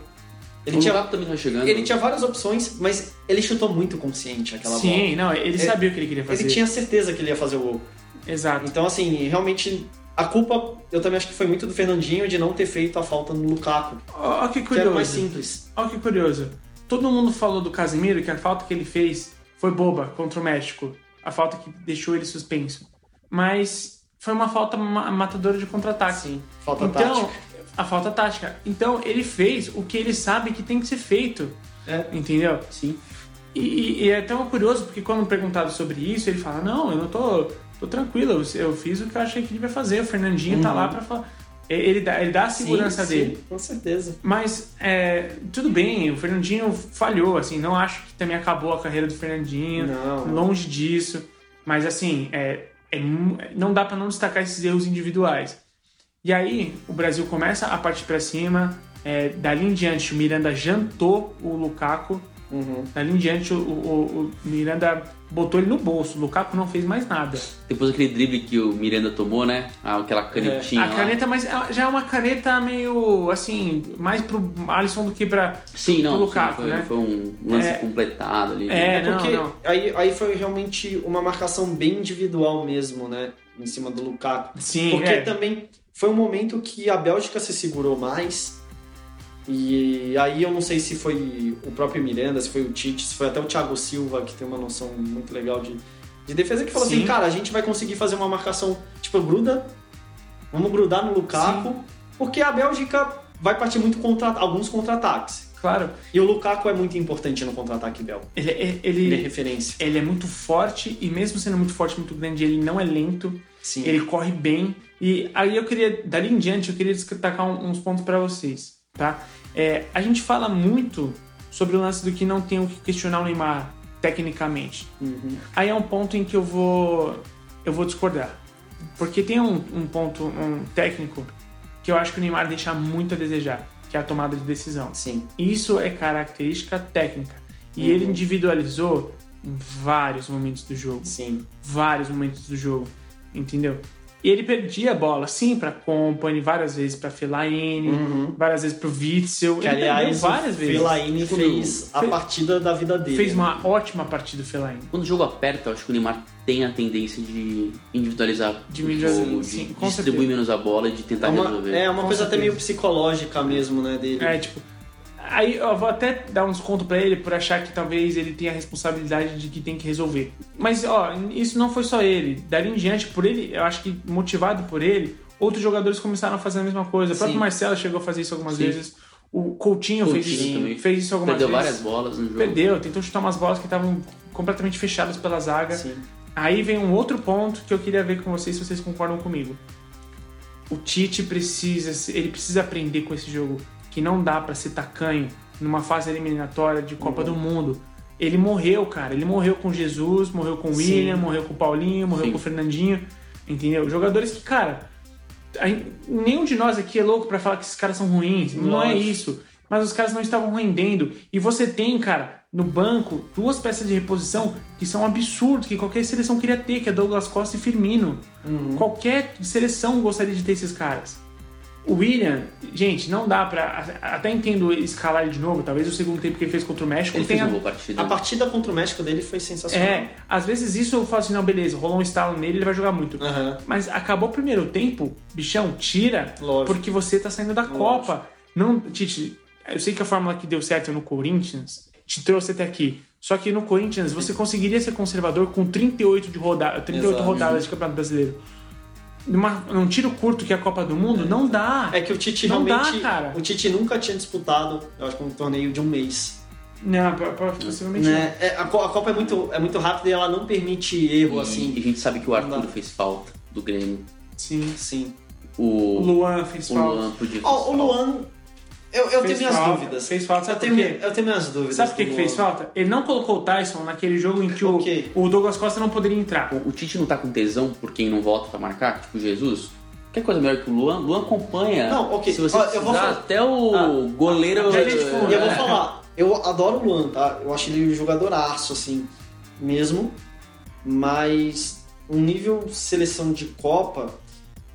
Ele o tinha, Lukaku também tá chegando. ele tinha várias opções, mas ele chutou muito consciente aquela bola. Sim, não, ele sabia o que ele queria fazer. Ele tinha certeza que ele ia fazer o gol. Exato. Então, assim, realmente, a culpa, eu também acho que foi muito do Fernandinho de não ter feito a falta no Lukaku, Olha que que era mais curioso. simples. Olha que curioso. Todo mundo falou do Casemiro que a falta que ele fez foi boba contra o México. A falta que deixou ele suspenso. Mas foi uma falta ma- matadora de contra-ataque. Sim, falta Então, tática. a falta tática. Então, ele fez o que ele sabe que tem que ser feito. É. Entendeu? Sim. E, e- é tão curioso porque quando perguntado sobre isso, ele fala: Não, eu não tô, tô tranquilo, eu, eu fiz o que eu achei que devia fazer. O Fernandinho tá Uhum. lá pra falar. Ele dá, ele dá a segurança Sim, dele. Sim, com certeza. Mas é, tudo bem, o Fernandinho falhou, assim, não acho que também acabou a carreira do Fernandinho, Não. longe disso. Mas assim, é, é não dá pra não destacar esses erros individuais. E aí o Brasil começa a partir pra cima. é, dali em diante o Miranda jantou o Lukaku. Uhum. Dali em diante o, o- o Miranda botou ele no bolso. O Lukaku não fez mais nada. Depois daquele drible que o Miranda tomou, né? Ah, Aquela canetinha a lá. caneta, mas ela já é uma caneta meio assim, mais pro Alisson do que pra. Sim, não. pro sim, Lukaku, foi, né? foi um lance É. completado ali. É, não, Porque não. Aí, aí foi realmente uma marcação bem individual mesmo, né? Em cima do Lukaku. Sim, Porque é. também foi um momento que a Bélgica se segurou mais. E aí eu não sei se foi o próprio Miranda, se foi o Tite, se foi até o Thiago Silva, que tem uma noção muito legal de, de defesa, que falou Sim. assim, cara, a gente vai conseguir fazer uma marcação, tipo, gruda, vamos grudar no Lukaku, porque a Bélgica vai partir muito contra alguns contra-ataques. Claro. E o Lukaku é muito importante no contra-ataque belga. Ele, ele, Ele é referência. ele é muito forte e mesmo sendo muito forte, muito grande, ele não é lento. Sim. Ele corre bem. E aí eu queria, dali em diante, eu queria destacar uns pontos pra vocês, tá? É, a gente fala muito sobre o lance do que não tem o que questionar o Neymar tecnicamente. Uhum. Aí é um ponto em que eu vou eu vou discordar. Porque tem um, um ponto um técnico que eu acho que o Neymar deixa muito a desejar, que é a tomada de decisão. Sim. Isso é característica técnica. E Uhum. ele individualizou em vários momentos do jogo. Sim. Vários momentos do jogo. Entendeu? E ele perdia a bola, sim, pra Company, várias vezes pra Fellaini, Uhum. várias vezes pro Witzel. Que, ele aliás, várias o vezes. Fellaini Quando fez a fe- partida da vida dele. Fez né? uma ótima partida o Fellaini. Quando o jogo aperta, eu acho que o Neymar tem a tendência de individualizar De o jogo, de sim, com distribuir certeza. menos a bola e de tentar É uma, resolver. é uma Com coisa até certeza. meio psicológica mesmo, né, dele. É, tipo. Aí eu vou até dar um desconto pra ele por achar que talvez ele tenha a responsabilidade de que tem que resolver. Mas, ó, isso não foi só ele. Dali em diante, por ele, eu acho que motivado por ele, outros jogadores começaram a fazer a mesma coisa. O próprio. Marcelo chegou a fazer isso algumas Sim. vezes. O Coutinho, fez, Coutinho isso, também. fez isso algumas Perdeu vezes. várias bolas no jogo. Perdeu, tentou chutar umas bolas que estavam completamente fechadas pela zaga. Sim. Aí vem um outro ponto que eu queria ver com vocês se vocês concordam comigo. O Tite precisa, ele precisa aprender com esse jogo que não dá pra ser tacanho numa fase eliminatória de Copa do Mundo. Ele morreu, cara. Ele morreu com Jesus, morreu com Sim. William, morreu com Paulinho, morreu Sim. com Fernandinho, entendeu? Jogadores que, cara, nenhum de nós aqui é louco pra falar que esses caras são ruins. Não é isso. Mas os caras não estavam rendendo. E você tem, cara, no banco, duas peças de reposição que são absurdos, que qualquer seleção queria ter, que é Douglas Costa e Firmino. Uhum. Qualquer seleção gostaria de ter esses caras. O William, gente, não dá pra. Até entendo escalar ele de novo, talvez o segundo tempo que ele fez contra o México Ele fez uma boa partida. A partida contra o México dele foi sensacional. É, às vezes isso eu falo assim, não, beleza, rolou um estalo nele, ele vai jogar muito. Aham. Mas acabou o primeiro tempo, bichão, tira, Lógico. porque você tá saindo da Lógico. Copa. Não, Tite, eu sei que a fórmula que deu certo no Corinthians te trouxe até aqui. Só que no Corinthians você conseguiria ser conservador com 38 de rodada, 38 Exato. rodadas de Campeonato Brasileiro. Numa, num tiro curto que é a Copa do Mundo, não dá. É que o Tite Não dá, realmente. cara. O Tite nunca tinha disputado, eu acho que um torneio de um mês. Não, possivelmente não. Né? É, a, Co- a Copa é muito, é muito rápida e ela não permite erro, E, assim. e a gente sabe que o Não Arthur dá. fez falta do Grêmio. Sim. Sim. O O, Luan fez o falta. Luan podia o fazer Luan, eu, eu tenho minhas falta, dúvidas. fez falta, eu sabe tenho, mi- quê? eu tenho minhas dúvidas. Sabe por que, que fez falta? Ele não colocou o Tyson naquele jogo em que o, Ok. o Douglas Costa não poderia entrar. O, o Tite não tá com tesão por quem não volta pra marcar, tipo Jesus? Quer coisa melhor que o Luan? Luan acompanha. Não, ok. Se você eu vou falar- até o Ah, goleiro. já gente for, E eu vou É. falar, eu adoro o Luan, tá? Eu acho ele um jogadoraço, assim, mesmo. Mas um nível seleção de Copa,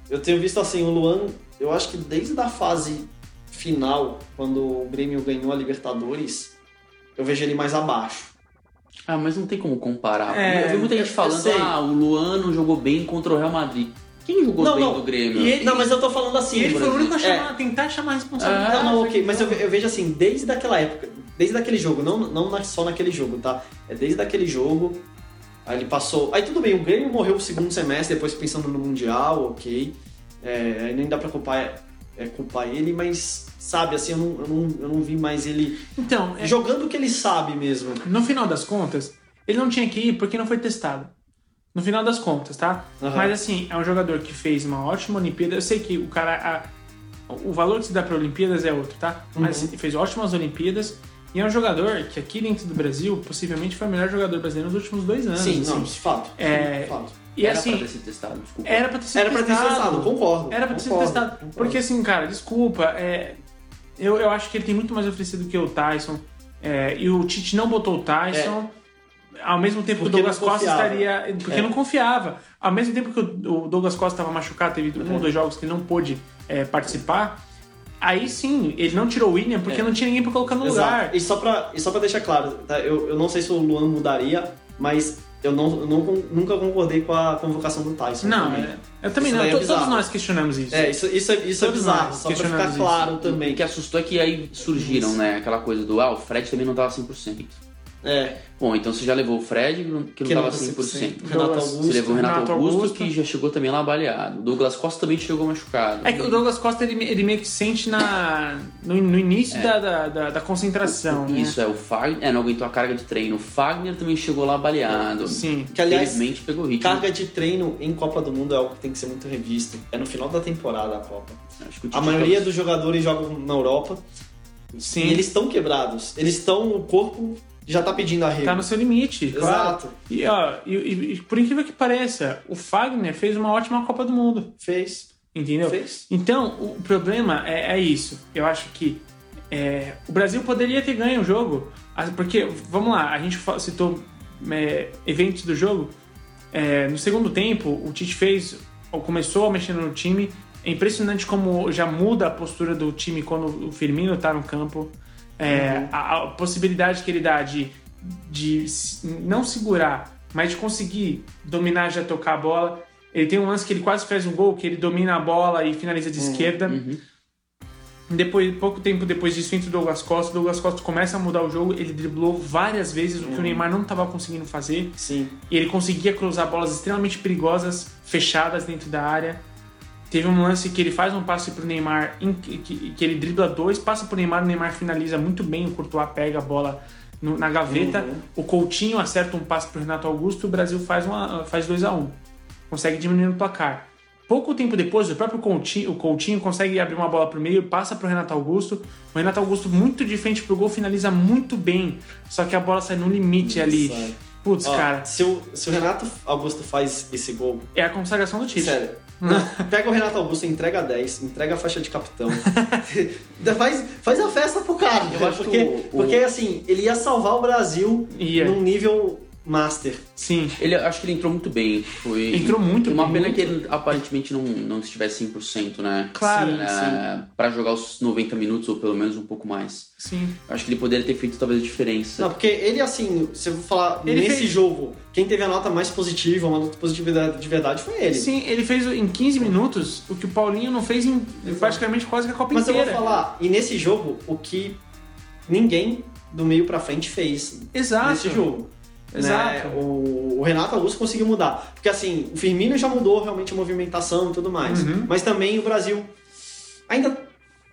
eu tenho visto assim, o Luan, eu acho que desde a fase final, quando o Grêmio ganhou a Libertadores, eu vejo ele mais abaixo. Ah, mas não tem como comparar. É, eu vi muita gente falando, sei. ah, o Luan não jogou bem contra o Real Madrid. Quem jogou Não, bem não. do Grêmio? E ele- Não, mas eu tô falando assim. Ele foi o único a É. chamar, a tentar chamar a responsabilidade. Não, não, ok, mas eu, eu vejo assim, desde aquela época, desde aquele jogo, não, não na- só naquele jogo, tá? É desde aquele jogo, aí ele passou. Aí tudo bem, o Grêmio morreu o segundo semestre, depois pensando no Mundial, ok. É, aí nem dá pra culpar, é, culpar ele, mas sabe, assim, eu não, eu não, eu não vi mais ele Então, é- jogando o que ele sabe mesmo. no final das contas, ele não tinha que ir porque não foi testado. No final das contas, tá? Aham. Mas assim, é um jogador que fez uma ótima Olimpíada. Eu sei que o cara. a- o valor que se dá para Olimpíadas é outro, tá? Mas ele fez ótimas Olimpíadas. E é um jogador que aqui dentro do Brasil, possivelmente foi o melhor jogador brasileiro nos últimos dois anos. Sim, assim. não, de fato. É, de fato. E Era assim, pra ter sido testado, desculpa. era pra ter sido Era pra ter testado. testado, concordo. Era pra ter sido concordo, testado. concordo. Porque assim, cara, desculpa, é, eu, eu acho que ele tem muito mais oferecido que o Tyson. é, e o Tite não botou o Tyson. Ao mesmo tempo que o Douglas Costa estaria. Porque É. não confiava. Ao mesmo tempo que o o Douglas Costa estava machucado, teve um ou dois jogos que não pôde é, participar. Aí sim, ele não tirou o William porque É. não tinha ninguém pra colocar no lugar. Exato. E só pra, e só pra deixar claro, tá? eu, eu não sei se o Luan mudaria, mas eu, não, eu não nunca concordei com a convocação do Tyson. Não, também. é- eu também Isso não. é To- todos nós questionamos isso. É, isso, isso, é, isso é bizarro, só pra ficar claro O também. que assustou é que aí surgiram, né, aquela coisa do, ah, o Fred também não tava 100%. É, Bom, então você já levou o Fred, que não que tava não 100%. Renato Augusto. Você levou o Renato, Renato Augusto, Augusto. que já chegou também lá baleado. O Douglas Costa também chegou machucado. É que o Douglas Costa ele, ele meio que sente na, no, no início da, da, da, da concentração. né? Isso, é o Fagner, é, não aguentou a carga de treino. O Fagner também chegou lá baleado. Sim. Que, aliás, Infelizmente pegou ritmo. Carga de treino em Copa do Mundo é algo que tem que ser muito revisto. É no final da temporada a Copa. Acho que o A maioria dos jogadores jogam na Europa Sim. e eles estão quebrados. Eles estão, o corpo já tá pedindo arrego. Tá no seu limite, claro. Exato. E, ó, e, e- por incrível que pareça, o Fagner fez uma ótima Copa do Mundo. Fez. Entendeu? Fez. Então, o problema é, é isso. Eu acho que é, o Brasil poderia ter ganho o jogo. Porque, vamos lá, a gente citou é, eventos do jogo. É, no segundo tempo, o Tite fez, ou começou a mexer no time. É impressionante como já muda a postura do time quando o Firmino tá no campo. É, a, a possibilidade que ele dá de, de não segurar, mas de conseguir dominar, já tocar a bola. Ele tem um lance que ele quase faz um gol, que ele domina a bola e finaliza de esquerda. Uhum. Depois, pouco tempo depois disso, entra o Douglas Costa. O Douglas Costa começa a mudar o jogo. Ele driblou várias vezes, o que o Neymar não estava conseguindo fazer. Sim. E ele conseguia cruzar bolas extremamente perigosas, fechadas dentro da área. Teve um lance que ele faz um passe pro Neymar, que, ele dribla dois, passa pro Neymar, o Neymar finaliza muito bem, o Courtois pega a bola no- na gaveta. Uhum. O Coutinho acerta um passe pro Renato Augusto e o Brasil faz, uma, faz 2 a 1 Consegue diminuir o placar. Pouco tempo depois, o próprio Coutinho, o Coutinho consegue abrir uma bola pro meio, passa pro Renato Augusto. O Renato Augusto, muito de frente pro gol, finaliza muito bem. Só que a bola sai no limite ali. Putz, cara, se, o, se o Renato Augusto faz esse gol, é a consagração do Tite. sério. Pega o Renato Augusto, entrega 10, entrega a faixa de capitão. faz, faz a festa pro cara. Eu acho que porque, o- o- porque assim, ele ia salvar o Brasil Ia. num nível master. Sim. Ele, acho que ele entrou muito bem. Foi Entrou muito Uma bem, pena muito. que ele aparentemente não, não estivesse 100%, né? Claro, Sim, é, Pra jogar os 90 minutos ou pelo menos um pouco mais. Sim. Acho que ele poderia ter feito talvez a diferença. Não, porque ele, assim, se eu for falar Ele nesse fez- jogo, quem teve a nota mais positiva, uma nota positiva de verdade foi ele. Sim, ele fez em 15 minutos o que o Paulinho não fez em praticamente quase que a Copa Mas eu inteira. vou falar, e nesse jogo, o que ninguém do meio pra frente fez Exato. nesse jogo. Exato. né? O, o Renato Augusto conseguiu mudar. Porque assim, o Firmino já mudou realmente a movimentação e tudo mais. Uhum. Mas também o Brasil ainda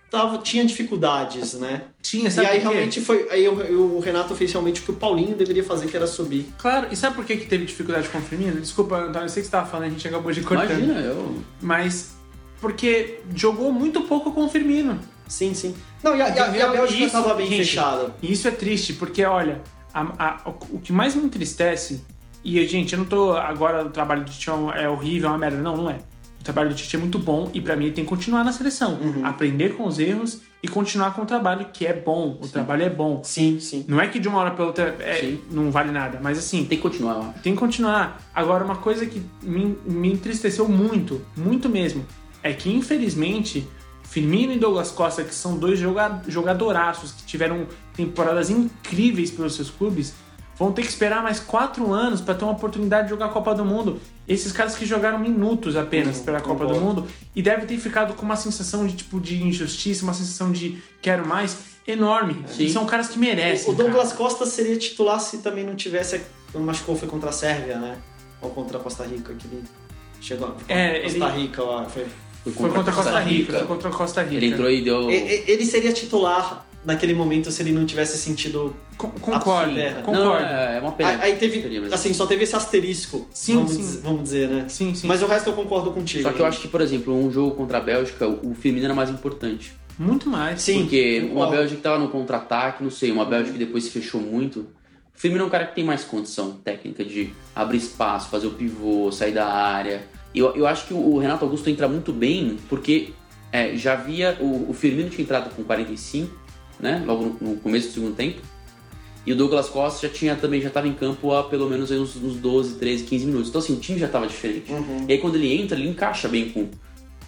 tava, tinha dificuldades, né? Tinha, E sabe aí por quê? realmente foi. Aí o, o Renato fez realmente o que o Paulinho deveria fazer, que era subir. Claro, e sabe por que, que teve dificuldade com o Firmino? Desculpa, Antônio, eu sei que você tava falando, a gente acabou de cortar. Imagina, eu. Mas porque jogou muito pouco com o Firmino. Sim, sim. Não, e a, e a, e a? Bélgica Isso, tava bem gente, fechada. E isso é triste, porque olha, a- a- o que mais me entristece, e gente, eu não tô agora o trabalho de Tião é horrível, é uma merda, não, não é. O trabalho do Tite é muito bom e pra mim ele tem que continuar na seleção. Aprender com os erros e continuar com o trabalho que é bom. O trabalho é bom. Sim, sim. Não é que de uma hora pra outra é, Sim. não vale nada, mas assim, Tem que continuar, acho. tem que continuar. Agora, uma coisa que me, me entristeceu muito, muito mesmo, é que infelizmente Firmino e Douglas Costa, que são dois joga jogadoraços que tiveram temporadas incríveis pelos seus clubes, vão ter que esperar mais quatro anos para ter uma oportunidade de jogar a Copa do Mundo. Esses caras que jogaram minutos apenas Uhum, pela Copa do. Mundo e devem ter ficado com uma sensação de tipo de injustiça, uma sensação de quero mais enorme. Sim. E são caras que merecem. O Douglas cara. Costa seria titular se também não tivesse. Quando machucou foi contra a Sérvia, né? Ou contra a Costa Rica, que ele chegou. É, Costa ele- Rica, ó, foi. Foi contra a Costa Rica. Foi contra a Costa Rica. Ele entrou e deu. Ele seria titular naquele momento se ele não tivesse sentido. Con- Concordo, É. Não, concordo. é, é uma pena. Aí teve. Assim, só teve esse asterisco. Sim, vamos, sim. dizer- vamos dizer, né? Sim, sim. Mas o resto eu concordo contigo. Só que eu acho que, por exemplo, um jogo contra a Bélgica, o Firmino era mais importante. Muito mais. Sim. Porque uma. Bélgica que tava no contra-ataque, não sei, uma Bélgica que depois se fechou muito. O Firmino é um cara que tem mais condição técnica de abrir espaço, fazer o pivô, sair da área. Eu, eu acho que o Renato Augusto entra muito bem porque é, já havia. O, o Firmino tinha entrado com 45, né? Logo no, no começo do segundo tempo. E o Douglas Costa já tinha também já estava em campo há pelo menos uns, uns 12, 13, 15 minutos. Então assim, o time já estava diferente. Uhum. E aí quando ele entra, ele encaixa bem com,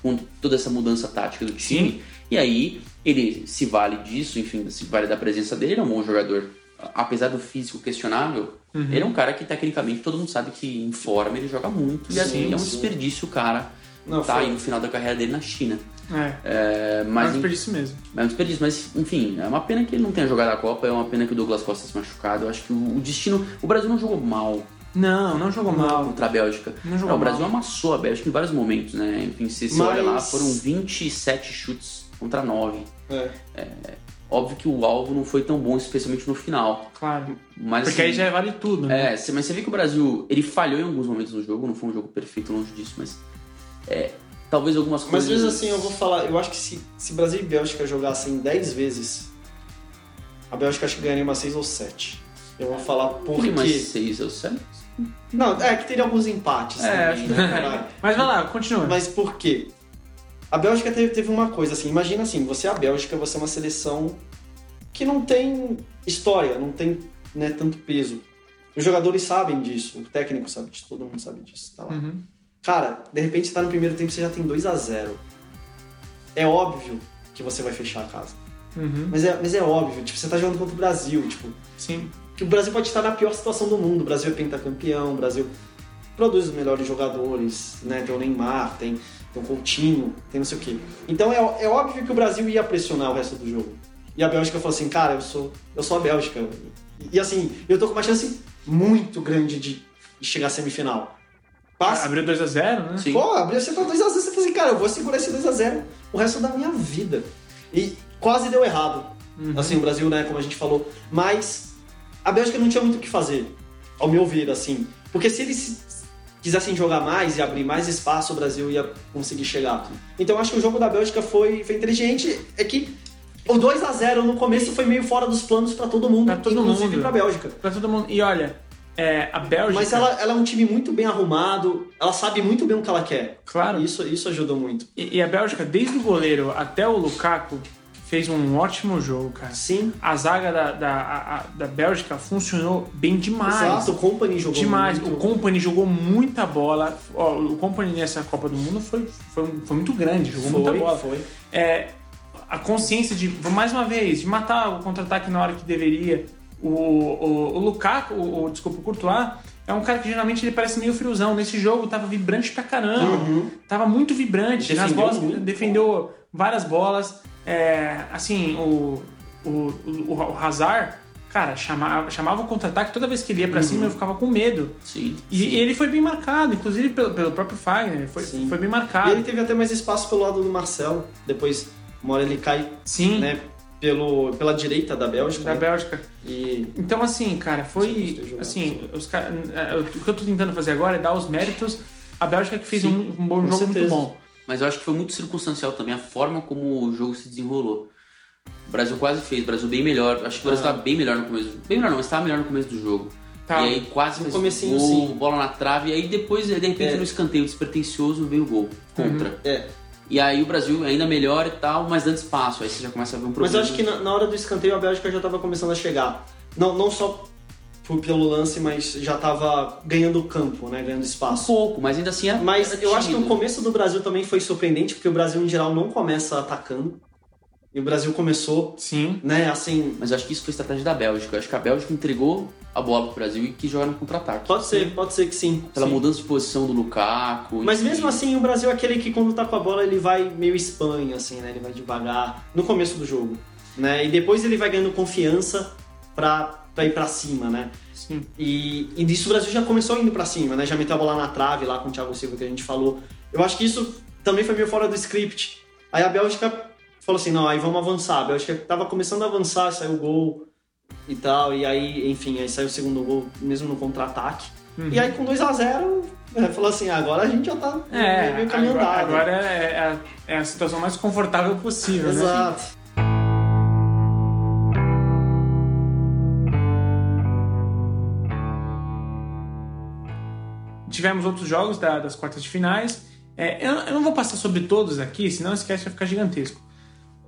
com toda essa mudança tática do time. E aí ele se vale disso, enfim, se vale da presença dele, ele é um bom jogador. Apesar do físico questionável, Uhum. ele é um cara que tecnicamente todo mundo sabe que em forma ele joga muito. E assim, Sim, é um desperdício o cara Não, tá foi. aí no final da carreira dele na China. É, É, mas é um desperdício mesmo. é um desperdício, mas enfim, é uma pena que ele não tenha jogado a Copa, é uma pena que o Douglas Costa se machucado. Eu acho que o, o destino. O Brasil não jogou mal Não, não jogou mal. contra a Bélgica. Não jogou o Brasil mal. amassou a Bélgica em vários momentos, né? Enfim, se você Mas- olha lá, foram 27 chutes contra 9. É. Óbvio que o alvo não foi tão bom, especialmente no final. Claro. Mas, Porque assim, aí já vale tudo, né? É, mas você vê que o Brasil, ele falhou em alguns momentos no jogo, não foi um jogo perfeito longe disso, mas é, talvez algumas Mas coisas... mesmo assim, eu vou falar, eu acho que se, se Brasil e Bélgica jogassem 10 vezes, a Bélgica acho que ganharia umas 6 ou 7. Eu vou falar por Por que mais quê. 6 ou 7? Não, é que teria alguns empates É, também, acho que- né, cara? Mas vai lá, continua. Mas por quê? A Bélgica teve, teve uma coisa assim, imagina assim, você é a Bélgica, você é uma seleção que não tem história, não tem né, tanto peso. Os jogadores sabem disso, o técnico sabe disso, todo mundo sabe disso, tá lá. Uhum. Cara, de repente você tá no primeiro tempo e você já tem 2 a 0 É óbvio que você vai fechar a casa. Uhum. Mas é, mas é óbvio, tipo, você tá jogando contra o Brasil, tipo, Sim. que o Brasil pode estar na pior situação do mundo. O Brasil é pentacampeão, o Brasil produz os melhores jogadores, né? Tem o Neymar, tem, tem o Coutinho, tem não sei o quê. Então é, é óbvio que o Brasil ia pressionar o resto do jogo. E a Bélgica falou assim, cara, eu sou, eu sou a Bélgica. E, e, assim, eu tô com uma chance muito grande de, de chegar à semifinal. Passa. Abriu 2x0, né? Sim. Pô, abriu você tá 2x0, você fala assim, cara, eu vou segurar esse 2x0 o resto da minha vida. E quase deu errado. Uhum. Assim, o Brasil, né, como a gente falou. Mas a Bélgica não tinha muito o que fazer, ao meu ver, assim. Porque se eles quisessem jogar mais e abrir mais espaço, o Brasil ia conseguir chegar. Então eu acho que o jogo da Bélgica foi, foi inteligente. É que o 2 a 0 no começo foi meio fora dos planos pra todo mundo, Pra todo inclusive mundo. pra Bélgica. Pra todo mundo. E olha, é, a Bélgica. Mas ela, ela é um time muito bem arrumado, ela sabe muito bem o que ela quer. Claro. Isso, isso ajudou muito. E, e a Bélgica, desde o goleiro até o Lukaku, fez um ótimo jogo, cara. Sim. A zaga da, da, a- da Bélgica funcionou bem demais. Exato, o Company jogou Demais. muito. O Company jogou muita bola. Ó, o Company nessa Copa do Mundo foi, foi, foi muito grande, jogou muita Foi, bola. foi. É, a consciência de, mais uma vez, de matar o contra-ataque na hora que deveria. O, o, o Lukaku, o, o- desculpa, o Courtois, é um cara que geralmente ele parece meio friozão. Nesse jogo tava vibrante pra caramba. Tava muito vibrante. Nas Defendeu bolas, muito. defendeu várias bolas. É, assim, o, o, o, o Hazard, cara, chamava, chamava o contra-ataque toda vez que ele ia pra cima eu ficava com medo. Sim. E, e ele foi bem marcado, inclusive pelo, pelo próprio Fagner, foi, Sim. foi bem E marcado. ele teve até mais espaço pelo lado do Marcelo. Depois, uma hora ele cai Sim, né, pelo, pela direita da Bélgica. da né? Bélgica. E Então, assim, cara, foi. Assim, os cara, é, o que eu tô tentando fazer agora é dar os méritos à Bélgica que fez Sim, um, um bom jogo muito certeza. bom. Mas eu acho que foi muito circunstancial também a forma como o jogo se desenrolou. O Brasil quase fez, o Brasil bem melhor. Acho que o Brasil Ah. estava bem melhor no começo. Bem melhor não, mas estava melhor no começo do jogo. Tá. E aí quase No comecinho, gol, sim. bola na trave. E aí depois, de repente, É. no escanteio despretensioso, veio o gol contra. É. E aí o Brasil ainda melhor e tal, mas dando espaço. Aí você já começa a ver um Mas problema. eu acho que na, na hora do escanteio a Bélgica já estava começando a chegar. Não, não só por- pelo lance, mas já estava ganhando campo, né? Ganhando Um espaço. pouco, mas ainda assim era Mas era eu acho que o começo do Brasil também foi surpreendente, porque o Brasil em geral não começa atacando. E o Brasil começou, Sim. né, assim. Mas eu acho que isso foi estratégia da Bélgica. Eu acho que a Bélgica entregou a bola pro Brasil e quis jogar no contra-ataque. Pode ser, pode ser que sim. Pela sim. mudança de posição do Lukaku. Mas enfim. mesmo assim, o Brasil é aquele que quando tá com a bola ele vai meio Espanha, assim, né? Ele vai devagar no começo do jogo, né? E depois ele vai ganhando confiança pra, pra ir pra cima, né? Sim. E, e disso o Brasil já começou indo pra cima, né? Já meteu a bola na trave lá com o Thiago Silva que a gente falou. Eu acho que isso também foi meio fora do script. Aí a Bélgica falou assim, não, aí vamos avançar. A Bélgica tava começando a avançar, saiu o gol e tal. E aí, enfim, aí saiu o segundo gol mesmo no contra-ataque. Uhum. E aí com 2 a 0 é, falou assim, ah, agora a gente já tá É, meio caminho agora, andado. agora é, é a, é a situação mais confortável possível, né? Exato. Tivemos outros jogos da- das quartas de finais. É, eu, eu não vou passar sobre todos aqui, senão esse cast vai ficar gigantesco.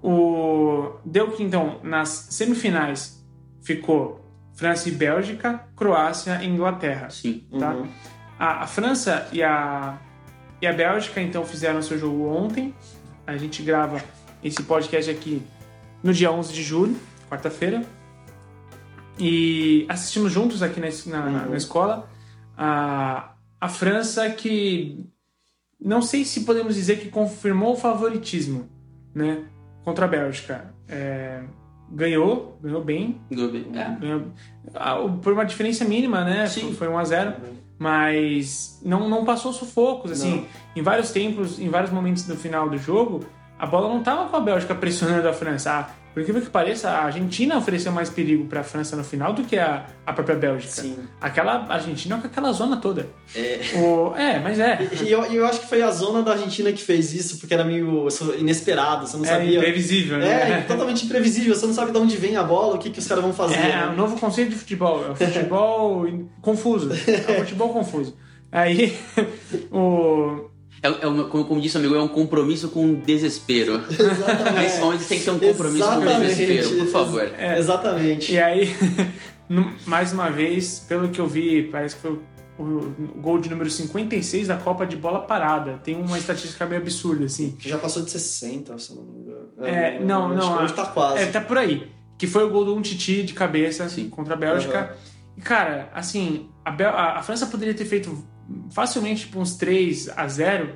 O, deu que, então, nas semifinais ficou França e Bélgica, Croácia e Inglaterra. Sim. Tá? Uhum. A, a França e a, e a Bélgica, então, fizeram seu jogo ontem. A gente grava esse podcast aqui no dia 11 de julho, quarta-feira. E assistimos juntos aqui na, na, Uhum. na escola. A, a França que... Não sei se podemos dizer que confirmou o favoritismo, né? Contra a Bélgica. É, ganhou, ganhou bem, Ganhou bem. É. Ganhou- por uma diferença mínima, né? Sim. Foi 1 a 0 mas não, não passou sufocos, assim, em vários tempos, em vários momentos do final do jogo, a bola não tava com a Bélgica pressionando a França. Ah, por incrível que pareça, a Argentina ofereceu mais perigo para a França no final do que a, a própria Bélgica. Sim. Aquela Argentina com aquela zona toda. É. O, é, mas é. E eu, eu acho que foi a zona da Argentina que fez isso, porque era meio inesperado, você não É sabia. imprevisível, É, né? totalmente imprevisível, você não sabe de onde vem a bola, o que, que os caras vão fazer. É, né? um novo conceito de futebol. É um futebol confuso. É um futebol confuso. Aí, o, É, é uma- como, como disse o amigo, é um compromisso com desespero. Nesse momento tem que ter um compromisso com Exatamente. desespero, por favor. É. Exatamente. E aí, mais uma vez, pelo que eu vi, parece que foi o, o gol de número 56 da Copa de Bola Parada. Tem uma estatística meio absurda, assim. Que já passou de 60, se não me engano. É, não, acho não, que Hoje a- tá quase. É, tá por aí. Que foi o gol do Umtiti de cabeça Sim. contra a Bélgica. E, cara, assim, a, Bel- a- a França poderia ter feito facilmente tipo, uns 3 a 0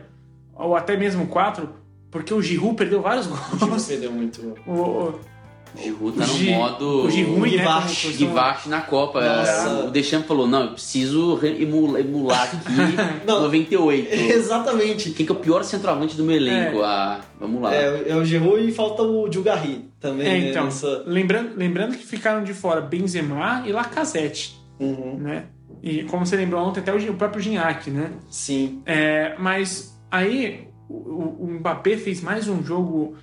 ou até mesmo 4, porque o Giroud perdeu vários O time gols. perdeu muito. O, o, O Giroud tá o no Gi- modo o Giroud, né? Costumam- Guivache na Copa. Nossa. O Deschamps falou, não, eu preciso re- emular, emular aqui Não. 98. Exatamente. Quem que é o pior centroavante do meu elenco? Ah, vamos lá. É, é o Giroud e falta o Djulgarri também. É, né, então, nessa- lembrando, lembrando que ficaram de fora Benzema e Lacazette, Uhum, né? E como você lembrou ontem, até o, próprio Gignac, né? Sim. É, mas aí o, o- Mbappé fez mais um jogo,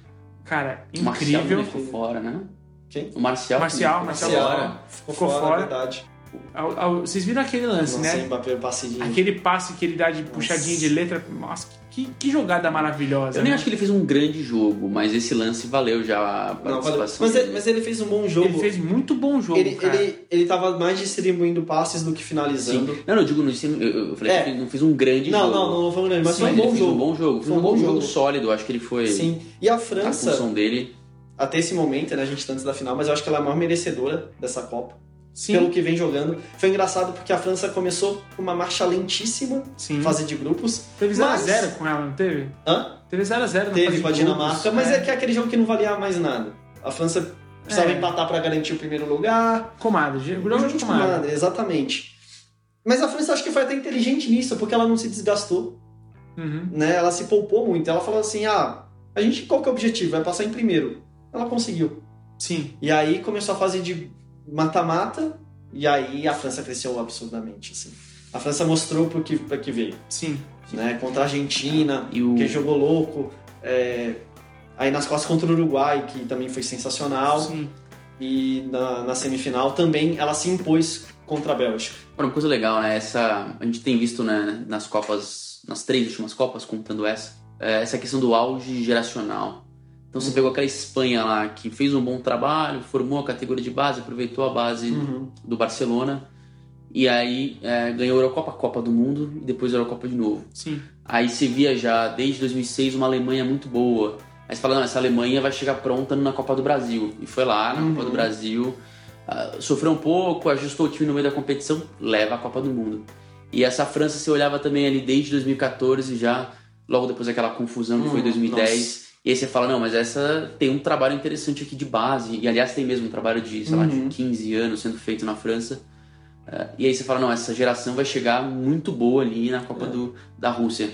cara, O Marcial incrível. ficou fora, né? Quem? O Marcial. Marcial, também Marcial ficou fora. fora. Ficou, Ficou fora, fora. é verdade. Ao- ao- vocês viram aquele lance, Nossa, né? Mbappé passe de... Aquele passe que ele dá de puxadinha de letra. Nossa, que, que jogada maravilhosa. Eu nem né? acho que ele fez um grande jogo, mas esse lance valeu já a Não, participação. mas, ele, mas ele fez um bom jogo. Ele fez muito bom jogo, ele, cara. ele, ele tava mais distribuindo passes do que Sim. finalizando. Não, não, eu digo, eu, eu falei É. que ele não fez um grande Não, jogo. não, não, não foi um grande, mas Sim, foi um ele bom fez jogo. um bom jogo. Foi um bom jogo sólido, acho que ele foi Sim. E a a França, função dele. até esse momento, né, a gente tá antes da final, mas eu acho que ela é a maior merecedora dessa Copa. Sim, Pelo que vem jogando. Foi engraçado porque a França começou com uma marcha lentíssima, sim. fase de grupos. Teve mas- 0x0 com ela, não teve? Hã? Teve 0x0 na Teve com a Dinamarca, mas né? é que é aquele jogo que não valia mais nada. A França precisava É. empatar pra garantir o primeiro lugar. Comadre, o jogo de Junto com comadre. nada, exatamente. Mas a França acho que foi até inteligente nisso, porque ela não se desgastou, Uhum. né? Ela se poupou muito. Ela falou assim: ah, a gente qual que é o objetivo? Vai passar em primeiro. Ela conseguiu. Sim, E aí começou a fase de mata-mata, e aí a França cresceu absurdamente. Assim. A França mostrou pro que, pra que veio. sim. Né? Contra a Argentina, E o... que jogou louco. é, Aí nas costas contra o Uruguai, que também foi sensacional. sim. E na, na semifinal também ela se impôs contra a Bélgica. Uma coisa legal, né? Essa, a gente tem visto né, nas Copas, nas três últimas Copas, contando essa, é, essa questão do auge geracional. Então você pegou aquela Espanha lá que fez um bom trabalho, formou a categoria de base, aproveitou a base Uhum. do Barcelona e aí é, ganhou a Eurocopa, a Copa do Mundo e depois a Eurocopa de novo. Sim. Aí você via já desde 2006 uma Alemanha muito boa. Aí você fala, não, essa Alemanha vai chegar pronta na Copa do Brasil. E foi lá na Copa do Brasil, ah, sofreu um pouco, ajustou o time no meio da competição, leva a Copa do Mundo. E essa França você olhava também ali desde 2014 já, logo depois daquela confusão que foi Hum, 2010. E aí você fala, não, mas essa tem um trabalho interessante aqui de base. E aliás tem mesmo um trabalho de, sei lá, de 15 anos sendo feito na França. Ah, e aí você fala, não, essa geração vai chegar muito boa ali na Copa do, da Rússia.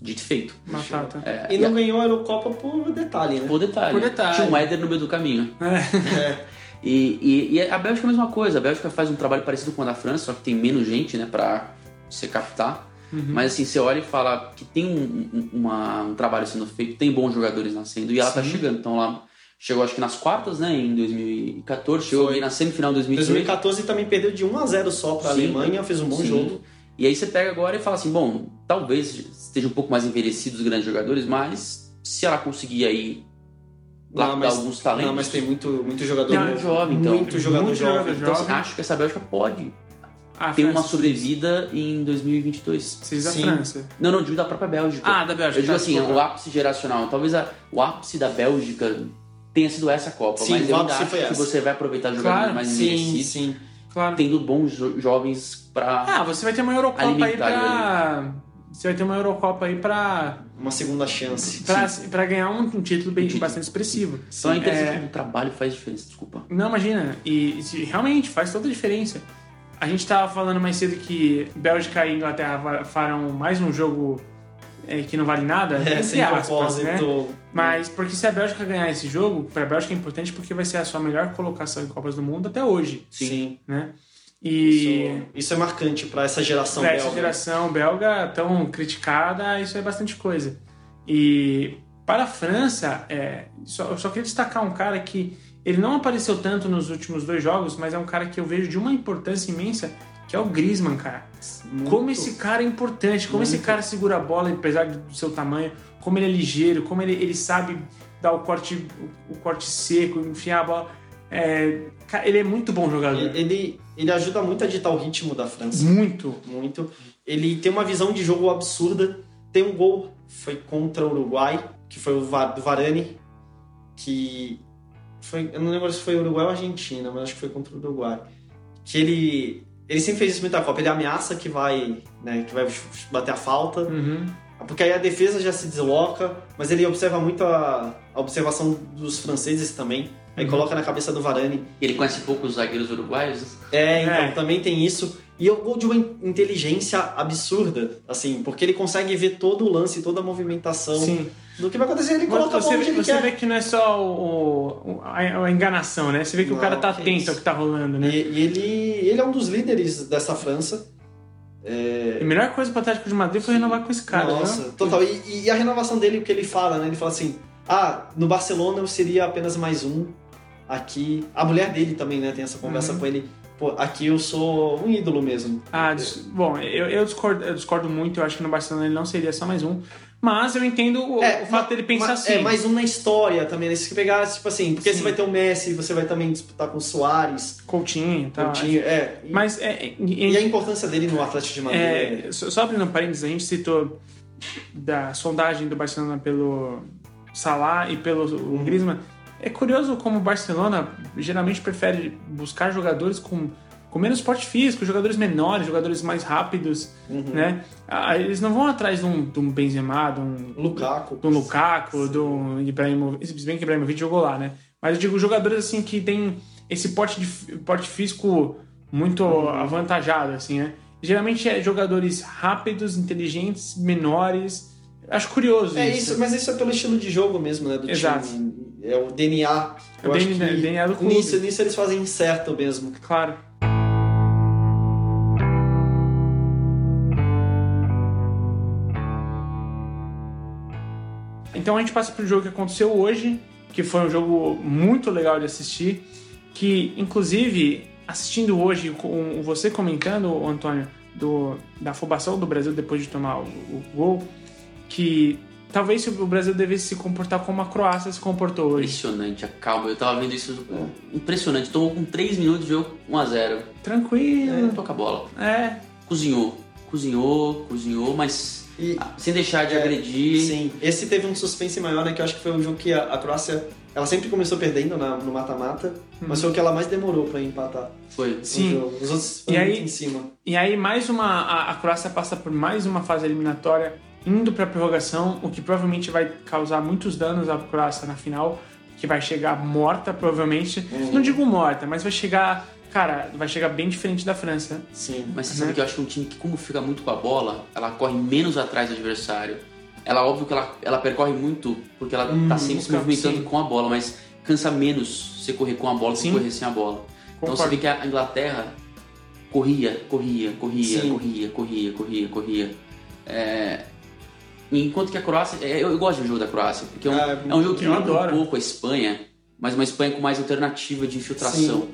Dito e feito. Batata. É, E não ganhou a Eurocopa por detalhe, né? por detalhe. Por detalhe. Tinha um Éder no meio do caminho. É. E, e- e a Bélgica é a mesma coisa. A Bélgica faz um trabalho parecido com o da França, só que tem menos gente, né, pra você captar. Mas assim, você olha e fala que tem um, um- uma- um trabalho sendo feito, tem bons jogadores nascendo e ela tá chegando. Então lá chegou acho que nas quartas, né, em 2014, chegou aí na semifinal em 2018. 2014 também perdeu de 1 a 0 só para a Sim. Alemanha, fez um bom Sim. jogo. E aí você pega agora e fala assim, bom, talvez estejam um pouco mais envelhecidos os grandes jogadores, mas se ela conseguir aí lapidar alguns talentos, não, mas tem muito, muito jogador Não, novo. jovem, então. Muito jogador Muito jovem. jogador então jovem. acho que essa Bélgica pode A ter uma sobrevida em 2022. Vocês da Sim. França. Não, não, digo da própria Bélgica. Ah, da Bélgica. Eu digo tá, assim, desculpa. o ápice geracional. Talvez a- o ápice da Bélgica tenha sido essa Copa, Sim, mas eu ainda acho que essa. você vai aproveitar jogadores Claro, mais Sim, envelhecidos, sim. Claro. tendo bons jo- jovens pra... Ah, você vai ter uma Eurocopa aí Alimentar pra. Você vai ter uma Eurocopa aí pra. Uma segunda chance. pra, pra ganhar um, um título bem, título. bastante expressivo. Então é interessante É. como o trabalho faz diferença, desculpa. Não, imagina. E, se- realmente faz toda a diferença. A gente tava falando mais cedo que Bélgica e Inglaterra farão mais um jogo é, que não vale nada, É, sem aspas, né? propósito. Mas porque se a Bélgica ganhar esse jogo, pra Bélgica é importante porque vai ser a sua melhor colocação em Copas do Mundo até hoje, Sim. né? E Isso, isso é marcante para essa geração pra essa belga. geração belga tão criticada, isso é bastante coisa. E para a França, é, só, eu só queria destacar um cara que ele não apareceu tanto nos últimos dois jogos, mas é um cara que eu vejo de uma importância imensa, que é o Griezmann, cara. Muito. Como esse cara é importante, como esse Muito. cara segura a bola, apesar do seu tamanho, como ele é ligeiro, como ele, ele sabe dar o corte, o, o corte seco, enfiar a bola. É, ele é muito bom jogador. Ele, ele ajuda muito a ditar o ritmo da França. Muito. Muito. Ele tem uma visão de jogo absurda. Tem um gol, foi contra o Uruguai, que foi o do Varane, que foi, eu não lembro se foi Uruguai ou Argentina, mas acho que foi contra o Uruguai. Que ele ele sempre fez isso muito na Copa, ele ameaça que vai, né, que vai bater a falta, Uhum. porque aí a defesa já se desloca, mas ele observa muito a, a observação dos franceses também. Aí Uhum. coloca na cabeça do Varane Ele conhece pouco os zagueiros uruguaios, é, então, É. também tem isso. E é um gol de uma in- inteligência absurda, assim, porque ele consegue ver todo o lance, toda a movimentação Sim. do que vai acontecer. Ele Mas coloca a você, bola vê, onde ele você quer. vê que não é só o, o- a, a enganação, né? Você vê que o Não, cara tá atento isso. ao que tá rolando, né? E, e ele, ele é um dos líderes dessa França. A melhor coisa pro Atlético de Madrid foi renovar com esse cara, Nossa, né? total. E, e a renovação dele, o que ele fala, né? Ele fala assim: ah, no Barcelona eu seria apenas mais um. Aqui. A mulher dele também, né? Tem essa conversa Uhum. com ele. Pô, aqui eu sou um ídolo mesmo. Ah, bom, eu, eu, discordo, eu discordo muito, eu acho que no Barcelona ele não seria só mais um. Mas eu entendo o, o fato dele pensar ma- assim. É, mais um na história também, né? Se pegar, tipo assim, porque Sim. você vai ter o Messi, você vai também disputar com o Soares, Coutinho e tal. Coutinho, é. E, Mas é, é, e a importância dele no Atlético de Madrid. É, só só abrindo um parênteses, a gente citou da sondagem do Barcelona pelo Salah e pelo Uhum. Griezmann. É curioso como o Barcelona geralmente prefere buscar jogadores com, com menos porte físico, jogadores menores, jogadores mais rápidos, Uhum. né? Ah, Eles não vão atrás de um, de um Benzema, de um, Lukaku. do Lukaku, do Ibrahimovic, se bem que o Ibrahimovic jogou lá, né? Mas eu digo jogadores assim que tem esse porte, de, porte físico muito Uhum. avantajado, assim, né? Geralmente é jogadores rápidos, inteligentes, menores. Acho curioso É isso. isso, mas isso é pelo estilo de jogo mesmo, né? Do Exato. time. É o DNA. Eu O acho DNA que DNA do clube. nisso, nisso eles fazem certo mesmo. Claro. Então a gente passa pro jogo que aconteceu hoje, que foi um jogo muito legal de assistir, que inclusive assistindo hoje com você comentando, Antônio, do, da afobação do Brasil depois de tomar o, o gol, que talvez o Brasil devesse se comportar como a Croácia se comportou hoje. Impressionante, a calma. Eu tava vendo isso. Impressionante. Tomou com 3 minutos de jogo 1x0. Tranquilo. Toca a bola. É. Cozinhou. Cozinhou, cozinhou, mas E- sem deixar de É, agredir. Sim, esse teve um suspense maior, né? Que eu acho que foi um jogo que a, a Croácia. Ela sempre começou perdendo na- no mata-mata, mas foi o que ela mais demorou pra empatar Foi. Sim. jogo. Os outros E foram aí- muito em cima. E aí mais uma a, a Croácia passa por mais uma fase eliminatória indo para prorrogação, o que provavelmente vai causar muitos danos à Croácia na final, que vai chegar morta provavelmente. Uhum. Não digo morta, mas vai chegar, cara, vai chegar bem diferente da França. Sim. Mas você Né? sabe que eu acho que é um time que, como fica muito com a bola, ela corre menos atrás do adversário. Ela, óbvio que ela, ela percorre muito, porque ela Hum, tá sempre se movimentando sim. com a bola, mas cansa menos você correr com a bola do que Sim. correr sem a bola. Então Concordo. você vê que a Inglaterra corria, corria, corria, Sim. corria, corria, corria, corria. É, Enquanto que a Croácia. é, Eu, eu gosto do jogo da Croácia, porque é um, Ah, é um jogo que eu lembra um adoro. pouco a Espanha, mas uma Espanha com mais alternativa de infiltração. Sim.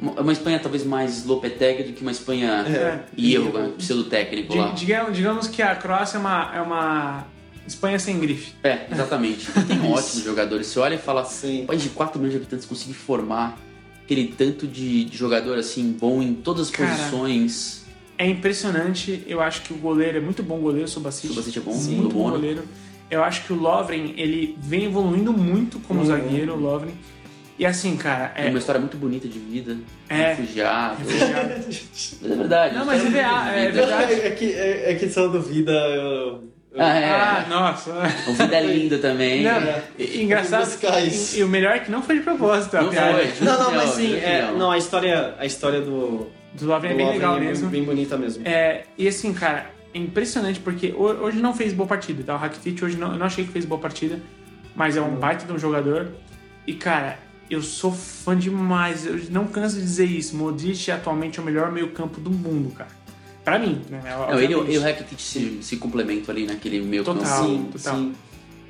Uma uma Espanha talvez mais Lopetegui do que uma Espanha É. e erro, né? pseudo-técnico lá. digamos, digamos que a Croácia é uma, é uma Espanha sem grife. É, exatamente. Tem ótimos jogadores. Você olha e fala, Sim. um país de 4 milhões de habitantes conseguir formar aquele tanto de, de jogador assim bom em todas as Cara, posições. É impressionante. Eu acho que o goleiro é muito bom goleiro, o Subasic. Subasic é bom, Sim, do muito bom Mônaco. goleiro. Eu acho que o Lovren, ele vem evoluindo muito como Uhum. zagueiro, o Lovren. E assim, cara, É é... uma história muito bonita de vida. É. Refugiado. refugiado. Mas é verdade. Não, mas é é de vida. verdade. É, é que, é, é que são duvida. Eu, eu- Ah, é. Ah, nossa. O Vida é lindo também. Não, É. e- engraçado. buscar isso. E, e o melhor é que não foi de propósito, Não foi. Não, não, mas sim, é, não. não, a história, a história do, Do Lovren é bem Lovren legal é mesmo. bem bonita mesmo. É, e assim, cara, é impressionante porque ho- hoje não fez boa partida, tá? O Rakitic hoje não, eu não achei que fez boa partida, mas é um baita de um jogador. E, cara, eu sou fã demais, eu não canso de dizer isso. Modric atualmente é o melhor meio-campo do mundo, cara. Pra mim, né? Não, ele e o Rakitic se, se complementam ali naquele meio Total. sim, total. sim.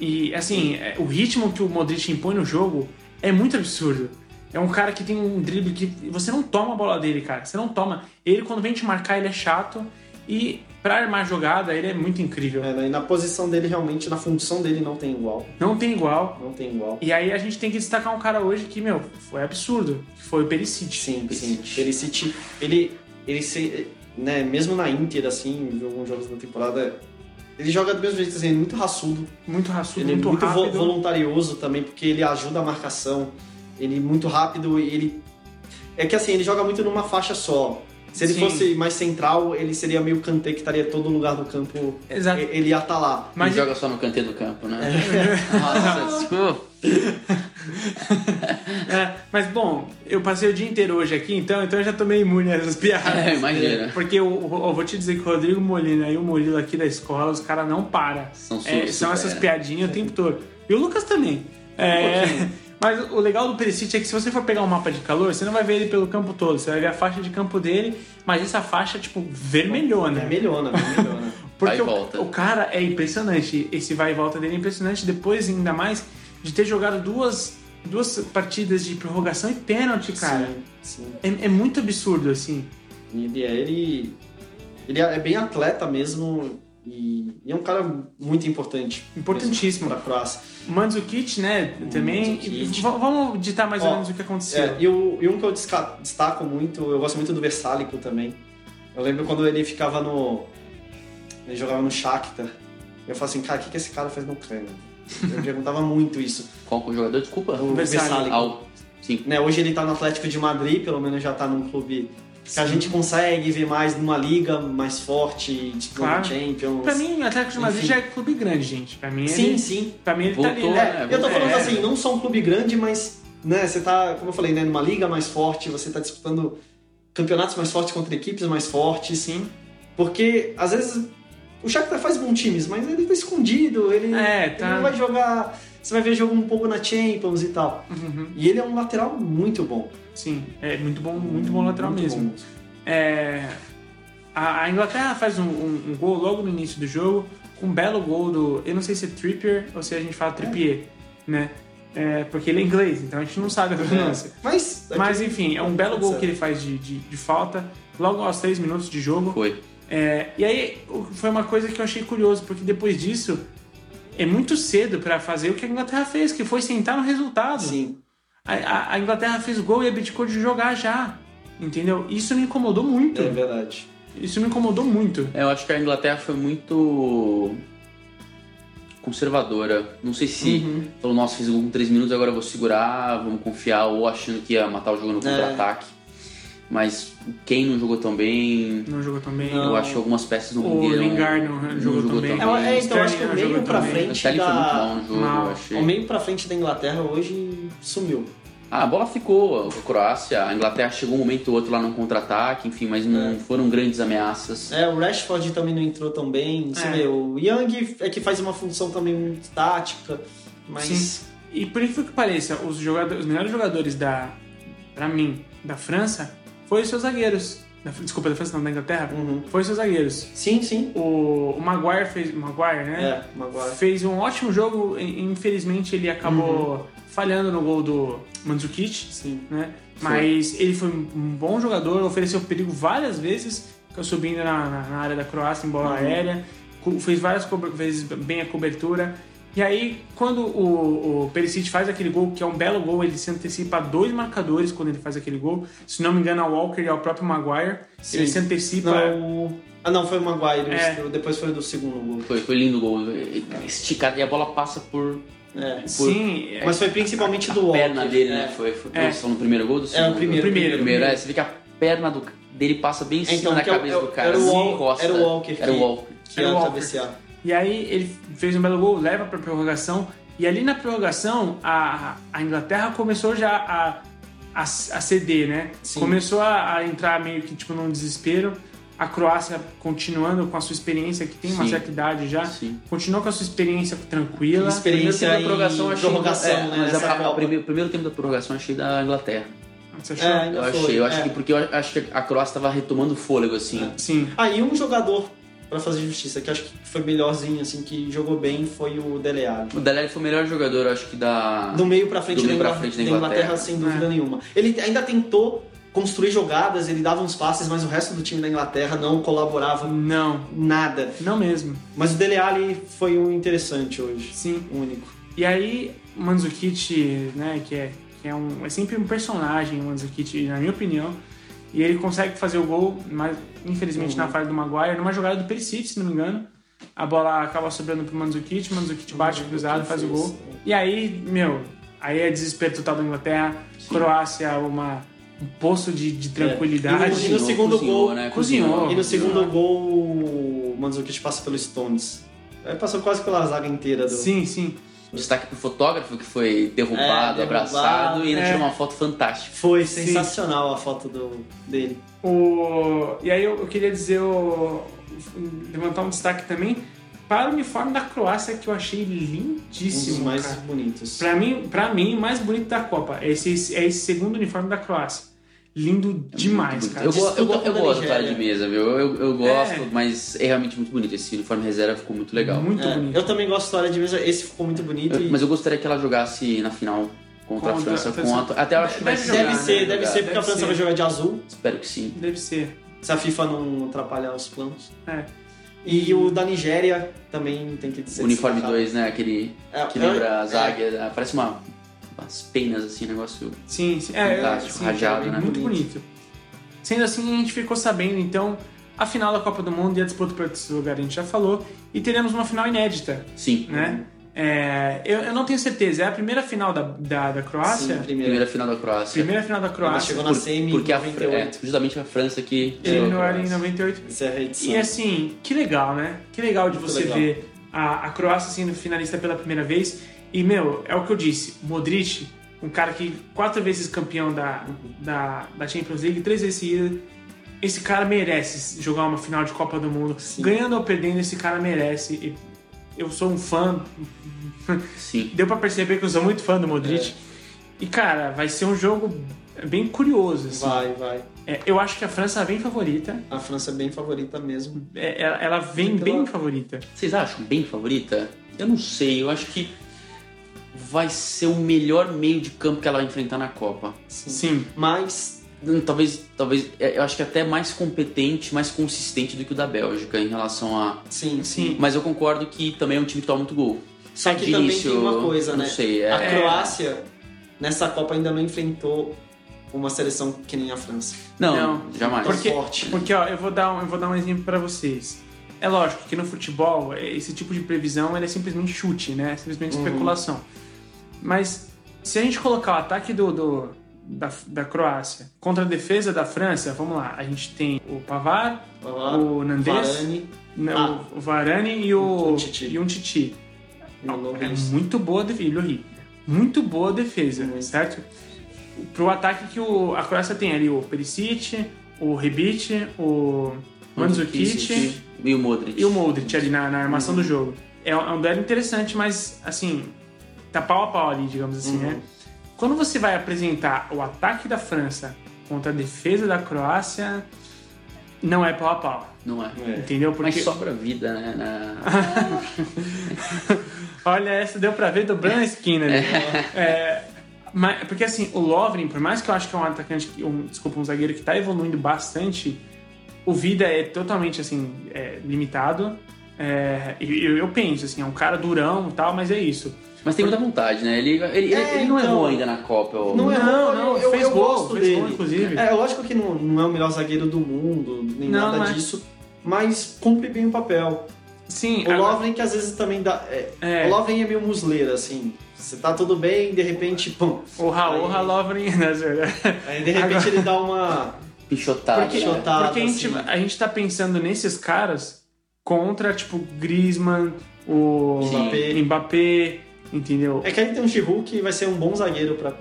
E assim, é, o ritmo que o Modric impõe no jogo é muito absurdo. É um cara que tem um drible que você não toma a bola dele, cara. Você não toma. Ele, quando vem te marcar, ele é chato. E pra armar jogada, ele é muito incrível. É, né, e na posição dele, realmente, na função dele, não tem igual. Não tem igual. Não tem igual. E aí a gente tem que destacar um cara hoje que, meu, foi absurdo. Que foi o Perisic. Sim, sim. Perisic. Ele, ele se, né, mesmo na Inter, assim, em alguns jogos da temporada, ele joga do mesmo jeito, assim, muito raçudo. Muito raçudo, Ele é muito, muito vo- rápido. voluntarioso também, porque ele ajuda a marcação. Ele é muito rápido e ele... É que assim, ele joga muito numa faixa só. Se ele Sim. fosse mais central, ele seria meio Kanté, que estaria todo lugar do campo. Exato. Ele ia estar lá. Não Mas joga só no canteiro do campo, né? É. Nossa, desculpa. É, mas bom, eu passei o dia inteiro hoje aqui, então, então eu já tomei imune a essas piadas. É, imagina. Porque eu, eu vou te dizer que o Rodrigo Molina e o Murilo aqui da escola, os caras não param. São É, são essas é. piadinhas o tempo todo. E o Lucas também. É, mas o legal do Perisic é que se você for pegar um mapa de calor, você não vai ver ele pelo campo todo. Você vai ver a faixa de campo dele, mas essa faixa, tipo, vermelhona. É melhona, melhona. Porque Vai e o, volta. o cara é impressionante. Esse vai e volta dele é impressionante. Depois, ainda mais, de ter jogado duas, duas partidas de prorrogação e pênalti, cara. Sim, sim. É, é muito absurdo, assim. Ele é, ele, ele é bem atleta mesmo e, e é um cara muito importante. Importantíssimo. Para a Croácia. Mandzukic, né, também. Mandzukic. E v- vamos ditar mais ou Ó, menos o que aconteceu. É, e, o- e um que eu destaco muito, eu gosto muito do Versálico também. Eu lembro quando ele ficava no. Ele jogava no Shakhtar. Eu falava assim, cara, o que, que esse cara faz no Ucrânia? Eu perguntava muito isso. Qual que é o jogador? Desculpa. O Versálico. Sim. Né, hoje ele tá no Atlético de Madrid, pelo menos já tá num clube que a gente consegue ver mais numa liga mais forte, tipo Claro. Champions. Pra mim, o Atlético de Madrid Enfim. já é clube grande, gente. Pra mim, sim, ele, sim. pra mim ele tá Voltou, ali, né? né? É, eu tô falando É. assim, não só um clube grande, mas né, você tá, como eu falei, né, numa liga mais forte, você tá disputando campeonatos mais fortes contra equipes mais fortes. Sim. Porque às vezes o Shakhtar faz bons times, mas ele tá escondido, ele, É, ele tá. não vai jogar. Você vai ver jogo um pouco na Champions e tal. Uhum. E ele é um lateral muito bom. Sim, é muito bom, muito bom lateral Muito mesmo. bom. É, a, Inglaterra faz um, um- um gol logo no início do jogo, um belo gol do. Eu não sei se é Trippier ou se a gente fala Trippier, né? É, porque ele é inglês, então a gente não sabe a pronúncia. Mas. Mas enfim, é um belo gol que ele faz de, de, de falta, logo aos 3 minutos de jogo. Foi. É, e aí foi uma coisa que eu achei curioso, porque depois disso é muito cedo pra fazer o que a Inglaterra fez, que foi sentar no resultado. Sim. A, a- a Inglaterra fez o gol e abdicou de jogar já. Entendeu? Isso me incomodou muito. É verdade. Isso me incomodou muito. É, eu acho que a Inglaterra foi muito conservadora. Não sei se Uhum. falou, nossa, fiz o gol com 3 minutos, agora eu vou segurar, vamos confiar, ou achando que ia matar o jogo no É. Mas quem não jogou tão bem, Não jogou também. Não. eu acho que algumas peças não O renderam. Lingard não jogou tão bem. É, é, então eu acho que o meio jogou pra. O frente mal da. no jogo, Mal. eu achei. O meio pra frente da Inglaterra hoje sumiu. Ah, a bola ficou a Croácia, a Inglaterra chegou um momento ou outro lá no contra-ataque, enfim, mas não É. foram grandes ameaças. É, o Rashford também não entrou tão bem. Você É. vê, o Young é que faz uma função também muito tática, mas. Sim. E por incrível que pareça, os, jogadores, os melhores jogadores da, pra mim, da França, foram os seus zagueiros. Desculpa, da França não, da Inglaterra. Uhum. Foram os seus zagueiros. Sim, sim. O, o Maguire fez. Maguire, né? É, Maguire. Fez um ótimo jogo, infelizmente ele acabou falhando no gol do Mandzukic, Sim. né? Mas ele foi um bom jogador, ofereceu perigo várias vezes, subindo na, na- área da Croácia em bola Uhum. aérea, fez várias vezes bem a cobertura. E aí, quando o, o Perisic faz aquele gol, que é um belo gol, ele se antecipa a dois marcadores quando ele faz aquele gol. Se não me engano, ao Walker e ao próprio Maguire. Sim. Ele se antecipa. Não, o- Ah, não, foi o Maguire. É. o- Depois foi do segundo gol. Foi, foi lindo o gol, esticado, e a bola passa por É. Sim, é- Mas foi principalmente do a Walker. perna dele, é. né? Foi, foi É. No primeiro gol do É, segundo? o primeiro. primeiro. Primeiro, é, você vê que a perna do, dele passa bem em cima Então, da que é o- cabeça é o- do cara. era o Wal- encosta. era o Walker Era o que- Walker. Que Era o Walker. cabecear. E aí ele fez um belo gol, leva pra prorrogação. E ali na prorrogação, a, a Inglaterra começou já a, a, a ceder, né? Sim. Começou a, a entrar meio que tipo num desespero. A Croácia continuando com a sua experiência, que tem uma Sim. certa idade já, Sim. continuou com a sua experiência tranquila. Experiência Primeiro tempo da prorrogação, achei. prorrogação, é, né, Mas a- a- o primeiro, o primeiro tempo da prorrogação eu achei da Inglaterra. Você achou? É, Eu foi, achei, eu acho é. que porque eu acho que a Croácia estava retomando fôlego, assim. Sim. Aí um jogador, pra fazer justiça, que acho que foi melhorzinho, assim, que jogou bem, foi o Dele Alli. O Dele Alli foi o melhor jogador, acho que da. Do meio pra frente, Do da, meio pra frente da da Inglaterra, Inglaterra. sem dúvida É. nenhuma. Ele ainda tentou construir jogadas, ele dava uns passes, mas o resto do time da Inglaterra não colaborava Não, nada. não mesmo. Mas o Dele Alli foi um interessante hoje. Sim. Único. E aí, o Mandzukic, né, que é, que é, um, é sempre um personagem, o Mandzukic, na minha opinião, e ele consegue fazer o gol, mas infelizmente Uhum. na falha do Maguire, numa jogada do Perisic, se não me engano, a bola acaba sobrando pro Mandzukic, o Mandzukic bate Uhum, cruzado, faz o gol. E aí, meu, aí é desespero total da Inglaterra, Croácia, uma, um poço de, de tranquilidade. É. E no- e no segundo cozinhou, gol- né? cozinhou. E no segundo gol, o Mandzukic passa pelo Stones. Aí passou quase pela zaga inteira do... Sim, sim. Destaque pro fotógrafo que foi derrubado, É, abraçado derrubado, e ainda é. tirou uma foto fantástica. Foi Sim. sensacional a foto do, dele. O... E aí eu, eu queria dizer, o... levantar um destaque também para o uniforme da Croácia, que eu achei Um dos lindíssimo. mais cara. bonitos. Pra mim, pra mim, o mais bonito da Copa é esse, é esse segundo uniforme da Croácia. Lindo demais, Muito cara. Eu, go- eu, go- eu gosto do cara de mesa, viu? Eu, eu gosto, É. mas é realmente muito bonito. Esse uniforme reserva ficou muito legal. Muito É, bonito. eu também gosto da história de mesa, esse ficou muito bonito. Eu- e mas eu gostaria que ela jogasse na final contra, Contra a França. a Com França. a, até eu acho que vai Deve ser. Deve ser, né? deve ser, porque Deve a França ser. vai jogar de azul, Espero que sim. Deve ser. se a FIFA não atrapalhar os planos. É. E o da Nigéria também tem que ser O uniforme destacado. 2, né? Aquele É, que é, lembra as é. águias. ah, Parece uma, umas penas, assim, negócio. Sim, sim. É, Fantástico, sim, rajado, é né? Muito Bonito. bonito. Sendo assim, a gente ficou sabendo, então, a final da Copa do Mundo e a disputa por esse lugar a gente já falou. E teremos uma final inédita, Sim. né? É, eu, eu não tenho certeza. É a primeira final da, da, da Sim, Croácia? primeiro. Primeira final da Croácia. Primeira final da Ela Croácia. chegou na Por- semi porque em a, Fran- 98. é, justamente a França que era em Croácia. 98. Essa é a edição. E assim, que legal, né? Que legal de Muito você legal. ver a, a Croácia sendo finalista pela primeira vez. E, meu, é o que eu disse: Modric, um cara que quatro vezes campeão da, da, da Champions League, três vezes seguida. Esse cara merece jogar uma final de Copa do Mundo. Sim. Ganhando ou perdendo, esse cara merece. Eu sou um fã. Sim. Deu pra perceber que eu sou muito fã do Modric. E, cara, vai ser um jogo bem curioso. Assim. Vai, vai. É, eu acho que a França vem favorita. A França é bem favorita mesmo. É, ela, ela vem bem favorita. Vocês acham bem favorita? Eu não sei, eu acho que. Vai ser o melhor meio de campo que ela vai enfrentar na Copa. Sim. Mas Hum, Talvez, talvez, é, eu acho que até mais competente, mais consistente do que o da Bélgica em relação a. sim, Sim. Mas eu concordo que também é um time que toma muito gol. Só que De também início, tem uma coisa, não né? sei, é- A. Croácia, nessa Copa, ainda não enfrentou uma seleção que nem a França. Não, Não. jamais. Porque, forte. porque ó, eu vou dar um, eu vou dar um exemplo pra vocês. É lógico que no futebol, é, esse tipo de previsão ele é simplesmente chute, né? É simplesmente Uhum. especulação. Mas se a gente colocar o ataque do, do- da, da Croácia contra a defesa da França, vamos lá, a gente tem o Pavar, lá, o Nandes, Varane, não, Ah. o Varane e o, Titi. e um Titi. e o É muito boa defesa. Muito boa defesa, Muito. certo? Pro ataque que o, a Croácia tem ali o Perisic, o Rebic, o Mandzukic E o Modric. e o Modric ali na, na armação do jogo. É um, é um duelo interessante, mas assim, tá pau a pau ali, digamos assim, Uhum. né? Quando você vai apresentar o ataque da França contra a defesa da Croácia, não é pau a pau. Não é. É. Entendeu? Mas Porque, sobra vida, né? na- olha, essa deu pra ver dobrando a esquina ali. É, mas, porque assim, o Lovren, por mais que eu acho que é um atacante, um, desculpa, um zagueiro que tá evoluindo bastante, o Vida é totalmente assim, é, limitado. É, e eu, eu penso, assim, é um cara durão e tal, mas é isso. Mas tem muita vontade, né? Ele, ele, ele- É, ele não então. errou ainda na Copa. ou- Não é Não, bom, não, eu, fez eu gol, gosto fez dele. gol, inclusive. É, lógico que não, não é o melhor zagueiro do mundo, nem Não, nada mas- disso, mas cumpre bem o papel. Sim, O agora- Lovren que às vezes também dá. é, É. O Lovren é meio musleiro, assim. Você tá tudo bem, de repente, pum. o Raul Aí- Lovren, né? Aí de repente Agora- ele dá uma. Pichotado. Porque- né? Pichotado. Porque a gente, assim. a gente tá pensando nesses caras contra, tipo, Griezmann, o Sim. Mbappé. Entendeu? É que aí tem um Giroud que vai ser um bom zagueiro pra.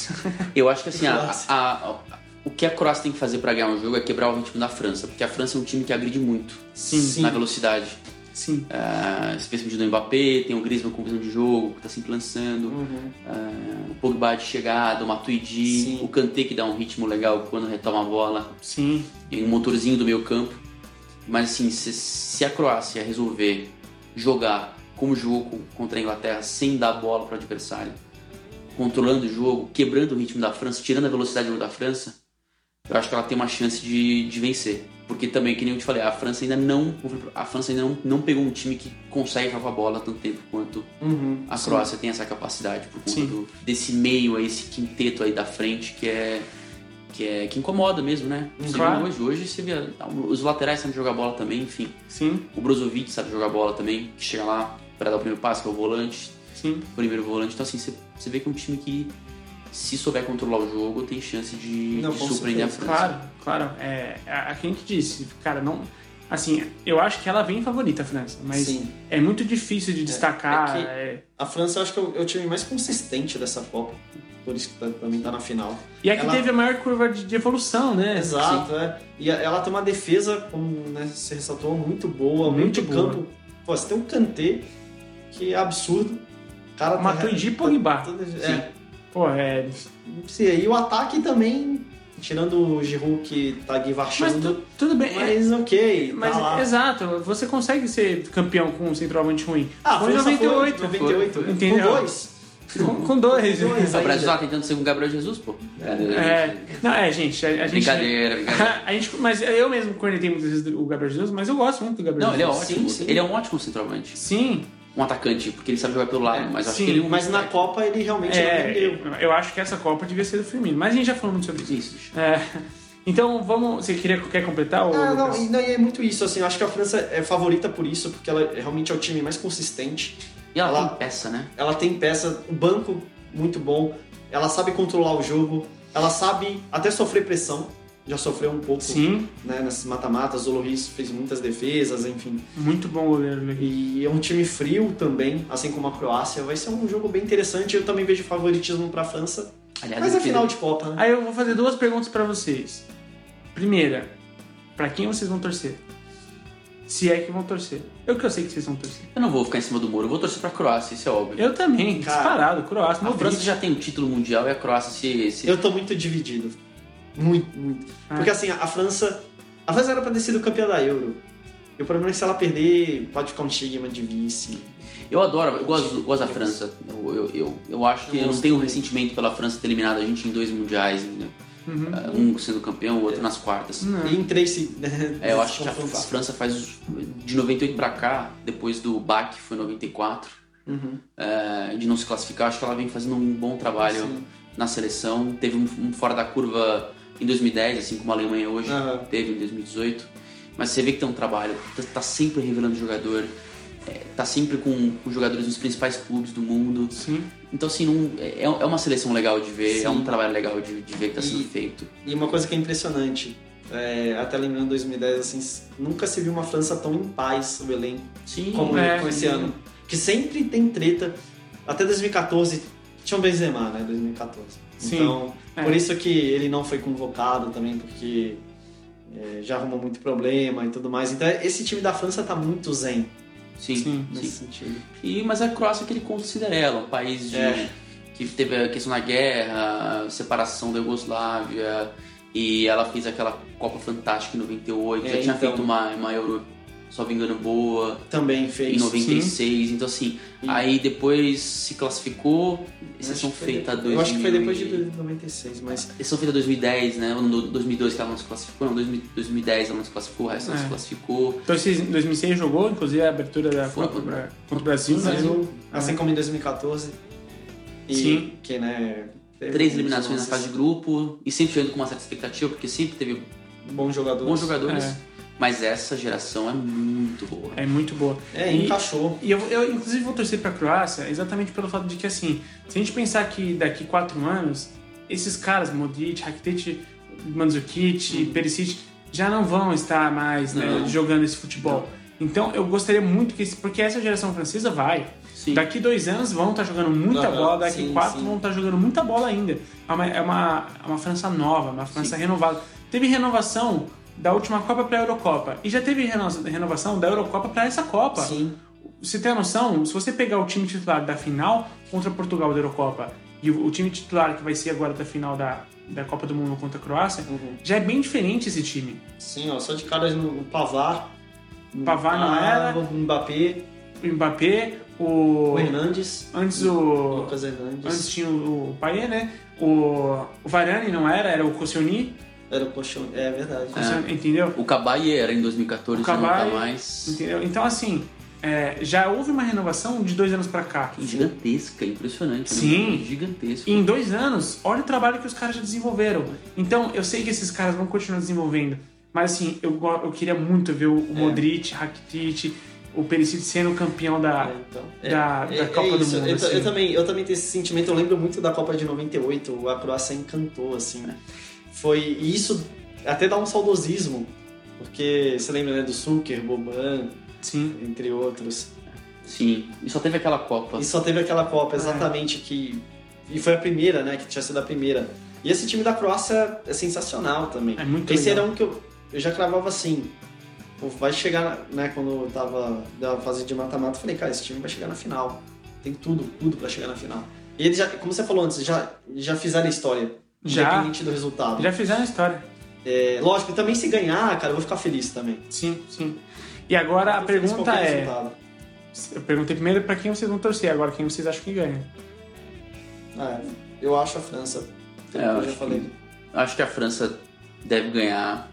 Eu acho que assim, a- Croácia. a- a- o que a Croácia tem que fazer pra ganhar um jogo é quebrar o ritmo da França, porque a França é um time que agride muito Sim, Sim. na velocidade. sim. Ah, especialmente do Mbappé, tem o Griezmann com visão de jogo, que tá sempre lançando. Uhum. Ah, o Pogba de chegada, o Matuidi, Sim. o Kanté que dá um ritmo legal quando retoma a bola, Sim. e um motorzinho do meio campo. Mas assim, se, se a Croácia resolver jogar como jogou contra a Inglaterra, sem dar bola para o adversário, controlando o jogo, quebrando o ritmo da França, tirando a velocidade do jogo da França, eu acho que ela tem uma chance de, de vencer. Porque também, que nem eu te falei, a França ainda não. A França ainda não, não pegou um time que consegue jogar a bola tanto tempo quanto Uhum. a Croácia tem essa capacidade por conta Sim. do- desse meio aí, esse quinteto aí da frente que é que é que incomoda mesmo, né? Você Claro. hoje, hoje você vê os laterais sabem jogar bola também, enfim. Sim, O Brozovic sabe jogar bola também, que chega lá para dar o primeiro passe, que é o volante, sim. o primeiro volante. Então assim, você, vê que é um time que se souber controlar o jogo, tem chance de, Não, de surpreender a certeza. França. Claro, claro. É, a, a gente disse, cara, não. Assim, eu acho que ela vem favorita, a França, mas Sim. é muito difícil de destacar. é que- é- A França eu acho que é o, é time mais consistente dessa Copa. Por isso que também tá na final. E é que Ela- teve a maior curva de, evolução, né? Exato, é. E a- ela tem uma defesa, como né, você ressaltou, muito boa, Muito muito boa. campo. Pô, você tem um Kanté que é absurdo. O cara tá- Matuidi e Pogba. todo- Sim. É. Pô, é. Sim, e o ataque também, tirando o Giroud que tá Mas guivarchando, tu- tudo bem. é- mas, ok, Mas, tá lá. exato, você consegue ser campeão com um centroavante ruim. Ah, foi em França 98. Foi, 98. Foi, foi. Entendeu? Com dois. Com, com dois. Com dois. O Brasil tá tentando ser com o Gabriel Jesus, pô. É, não, é, gente, a, a gente. Brincadeira, brincadeira. a gente, mas eu mesmo cornetei muitas vezes o Gabriel Jesus, mas eu gosto muito do Gabriel Não, ele é Jesus. ótimo. sim. Ele é um ótimo centroavante. Sim, Um atacante, porque ele sabe jogar pelo lado, É, mas acho sim, que ele é Mas na Copa ele realmente não é, rendeu. eu acho que essa Copa devia ser do Firmino, mas a gente já falou muito sobre isso. Isso. É, então vamos. Você queria, quer completar? Ou, Ah, não, e, não, e é muito isso, assim, eu acho que a França é favorita por isso, porque ela realmente é o time mais consistente. E ela, Ela- tem peça, né? Ela tem peça, o banco muito bom, ela sabe controlar o jogo, ela sabe até sofrer pressão, já sofreu um pouco Sim, né, nesses mata-matas, o Loris fez muitas defesas, enfim. muito bom goleiro. né? E é um time frio também, assim como a Croácia, vai ser um jogo bem interessante, eu também vejo favoritismo pra França, Aliás, mas é final de Copa, né? Aí eu vou fazer duas perguntas pra vocês. Primeira, pra quem vocês vão torcer? Se é que vão torcer. Eu que eu sei que vocês vão torcer. Eu não vou ficar em cima do muro, eu vou torcer pra Croácia, isso é óbvio. Eu também, Cara, disparado, Croácia, A. França já tem o título mundial e a Croácia se. se... Eu tô muito dividido. Muito, muito. Ah. Porque assim, a França. A França era pra ter sido campeã da Euro. E o problema é que se ela perder, pode ficar um estigma de vice. Eu adoro, eu gosto, eu gosto da França. Eu, eu, eu, eu acho que eu, não tenho ressentimento pela França ter eliminado a gente em dois mundiais, né? um sendo campeão, o outro nas quartas. Não. E em três. se- É, eu acho que a. França faz de 98 pra cá, depois do BAC, que foi 94, Uhum. é, de não se classificar, acho que ela vem fazendo um bom trabalho Sim. na seleção. Teve um, um fora da curva em 2010, assim como a Alemanha hoje Aham. teve em 2018. Mas você vê que tem um trabalho, tá, tá sempre revelando jogador, é, tá sempre com, com jogadores dos principais clubes do mundo. Sim. Então, assim, não, é, é uma seleção legal de ver, Sim. é um trabalho legal de, de ver que tá sendo E- feito. E uma coisa que é impressionante, é, até lembrando 2010, assim, nunca se viu uma França tão em paz o elenco Sim, como, É, como esse ano. Que sempre tem treta. Até 2014 tinha o Benzema, né? 2014. Sim, Então, é. por isso que ele não foi convocado também, porque é, já arrumou muito problema e tudo mais. Então, esse time da França tá muito zen sim, Sim, sim. nesse sentido. E, mas a Croácia é aquele considera ela, um país de, É. que teve a questão da guerra, separação da Iugoslávia, e ela fez aquela Copa Fantástica em 98, É, já tinha então. feito uma, uma Euro, só me engano, boa, Também em fez. 96, então assim, E- aí depois se classificou, que foi feita de- 2000 Eu acho que foi depois de e- 96, mas. Exceção feita 2010, né? Ou no 2002 que ela não se classificou, não, 2000 2010 ela não se classificou, o resto não É. se classificou. Então, em 2006 jogou, inclusive, a abertura da Foi. Copa pra- contra o Brasil, né? Brasil, assim como em 2014. E Sim. que, né. Três eliminações na fase de grupo, e sempre chegando com uma certa expectativa, porque sempre teve Bons jogadores. bons jogadores, É. mas essa geração é muito boa. É muito boa. É, E- encaixou. E eu, eu, inclusive, vou torcer pra Croácia exatamente pelo fato de que, assim, se a gente pensar que daqui quatro anos, esses caras, Modric, Rakitic, Mandzukic, Perisic, já não vão estar mais né, Não. jogando esse futebol. Então, eu gostaria muito que... esse- Porque essa geração francesa vai. Sim. Daqui dois anos vão estar jogando muita bola, daqui sim, quatro sim. vão estar jogando muita bola ainda. É uma, é uma, é uma França nova, uma França renovada. Teve renovação da última Copa para a Eurocopa. E já teve reno- renovação da Eurocopa para essa Copa. Sim. Você tem a noção? Se você pegar o time titular da final contra Portugal da Eurocopa e o, o time titular que vai ser agora da final da, da Copa do Mundo contra a Croácia, Uhum. já é bem diferente esse time. Sim, ó, só de cara no o Pavar. Pavar não era. O Mbappé, O Mbappé, o. o Hernandes, Antes o. Lucas Hernandes. Antes tinha o, o Payet, né? O, o Varane não era, era o Koscielny, Era o colchão. É verdade. Koscielny, entendeu? O Cabaye era em 2014, O não tá mais. Entendeu? Então, assim, é, já houve uma renovação de dois anos pra cá. Gigantesca, impressionante. né? Sim. Gigantesco. E em dois anos, olha o trabalho que os caras já desenvolveram. Então, eu sei que esses caras vão continuar desenvolvendo. Mas, assim, eu, eu queria muito ver o É. Modric, Rakitic, o Perisic sendo campeão da... É, então. da- da Copa do isso. Mundo, Eu, assim. eu também, eu também tenho esse sentimento. Eu lembro muito da Copa de 98. A Croácia encantou, assim. Foi e isso até dá um saudosismo. Porque você lembra, né, do Suker, Boban, Sim. entre outros. Sim. E só teve aquela Copa. E só teve aquela Copa, exatamente, que. E foi a primeira, né? Que tinha sido a primeira. E esse time da Croácia é sensacional também. É muito Esse legal. era um que eu, eu já cravava assim. Vai chegar, né? Quando eu tava da fase de mata-mata, eu falei, cara, esse time vai chegar na final. Tem tudo, tudo pra chegar na final. E eles já, como você falou antes, já, já fizeram a história. Já. Independente do resultado. Já fizeram a história. É, lógico, também se ganhar, cara, eu vou ficar feliz também. Sim, sim. E agora a pergunta é... resultado. Eu perguntei primeiro pra quem vocês vão torcer, agora quem vocês acham que ganha. Ah, eu acho a França. É, eu já falei. Acho que a França deve ganhar,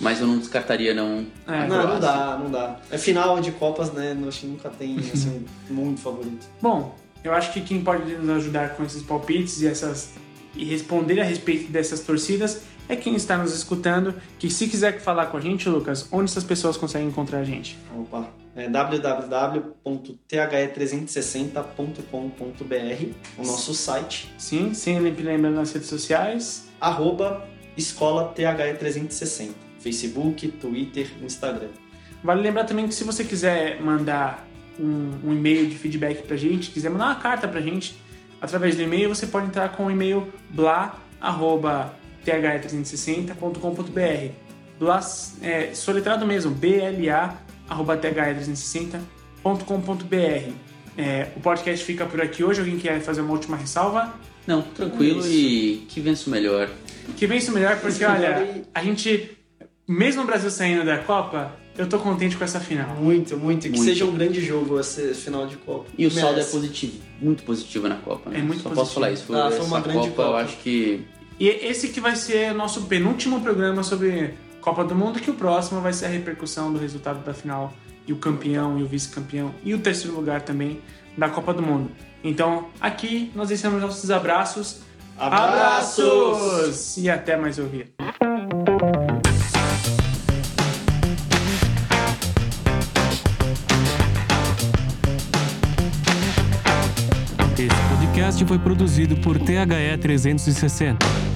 mas eu não descartaria não. É. Não, não dá, não dá. É final de Copas, né? Acho que nunca tem, assim, muito favorito. Bom, eu acho que quem pode nos ajudar com esses palpites e essas e responder a respeito dessas torcidas é quem está nos escutando. Que se quiser falar com a gente, Lucas, onde essas pessoas conseguem encontrar a gente? Opa. É www.th360.com.br, o nosso site, Sim, sempre lembrando nas redes sociais. arroba escola THE360, Facebook, Twitter, Instagram. Vale lembrar também que se você quiser mandar um, um e-mail de feedback pra gente, quiser mandar uma carta pra gente, através do e-mail, você pode entrar com o e-mail bla.the360.com.br Bla, é, soletrado mesmo, bla, arroba th360.com.br é, O podcast fica por aqui hoje. Alguém quer fazer uma última ressalva? Não, tranquilo Isso. e que vença o melhor. Que vence o melhor, porque olha, a gente, mesmo o Brasil saindo da Copa, eu tô contente com essa final. Muito, muito. Que Muito. seja um grande jogo esse final de Copa. E o saldo é Merece. positivo, muito positivo na Copa. Né? É muito Só positivo. posso falar isso. Ah, foi uma grande Copa, eu Copa. acho que E esse que vai ser o nosso penúltimo programa sobre Copa do Mundo, que o próximo vai ser a repercussão do resultado da final e o campeão e o vice-campeão e o terceiro lugar também da Copa do Mundo. Então, aqui nós deixamos nossos abraços. Abraços! Abraços! E até mais ouvir. Podcast foi produzido por THE 360.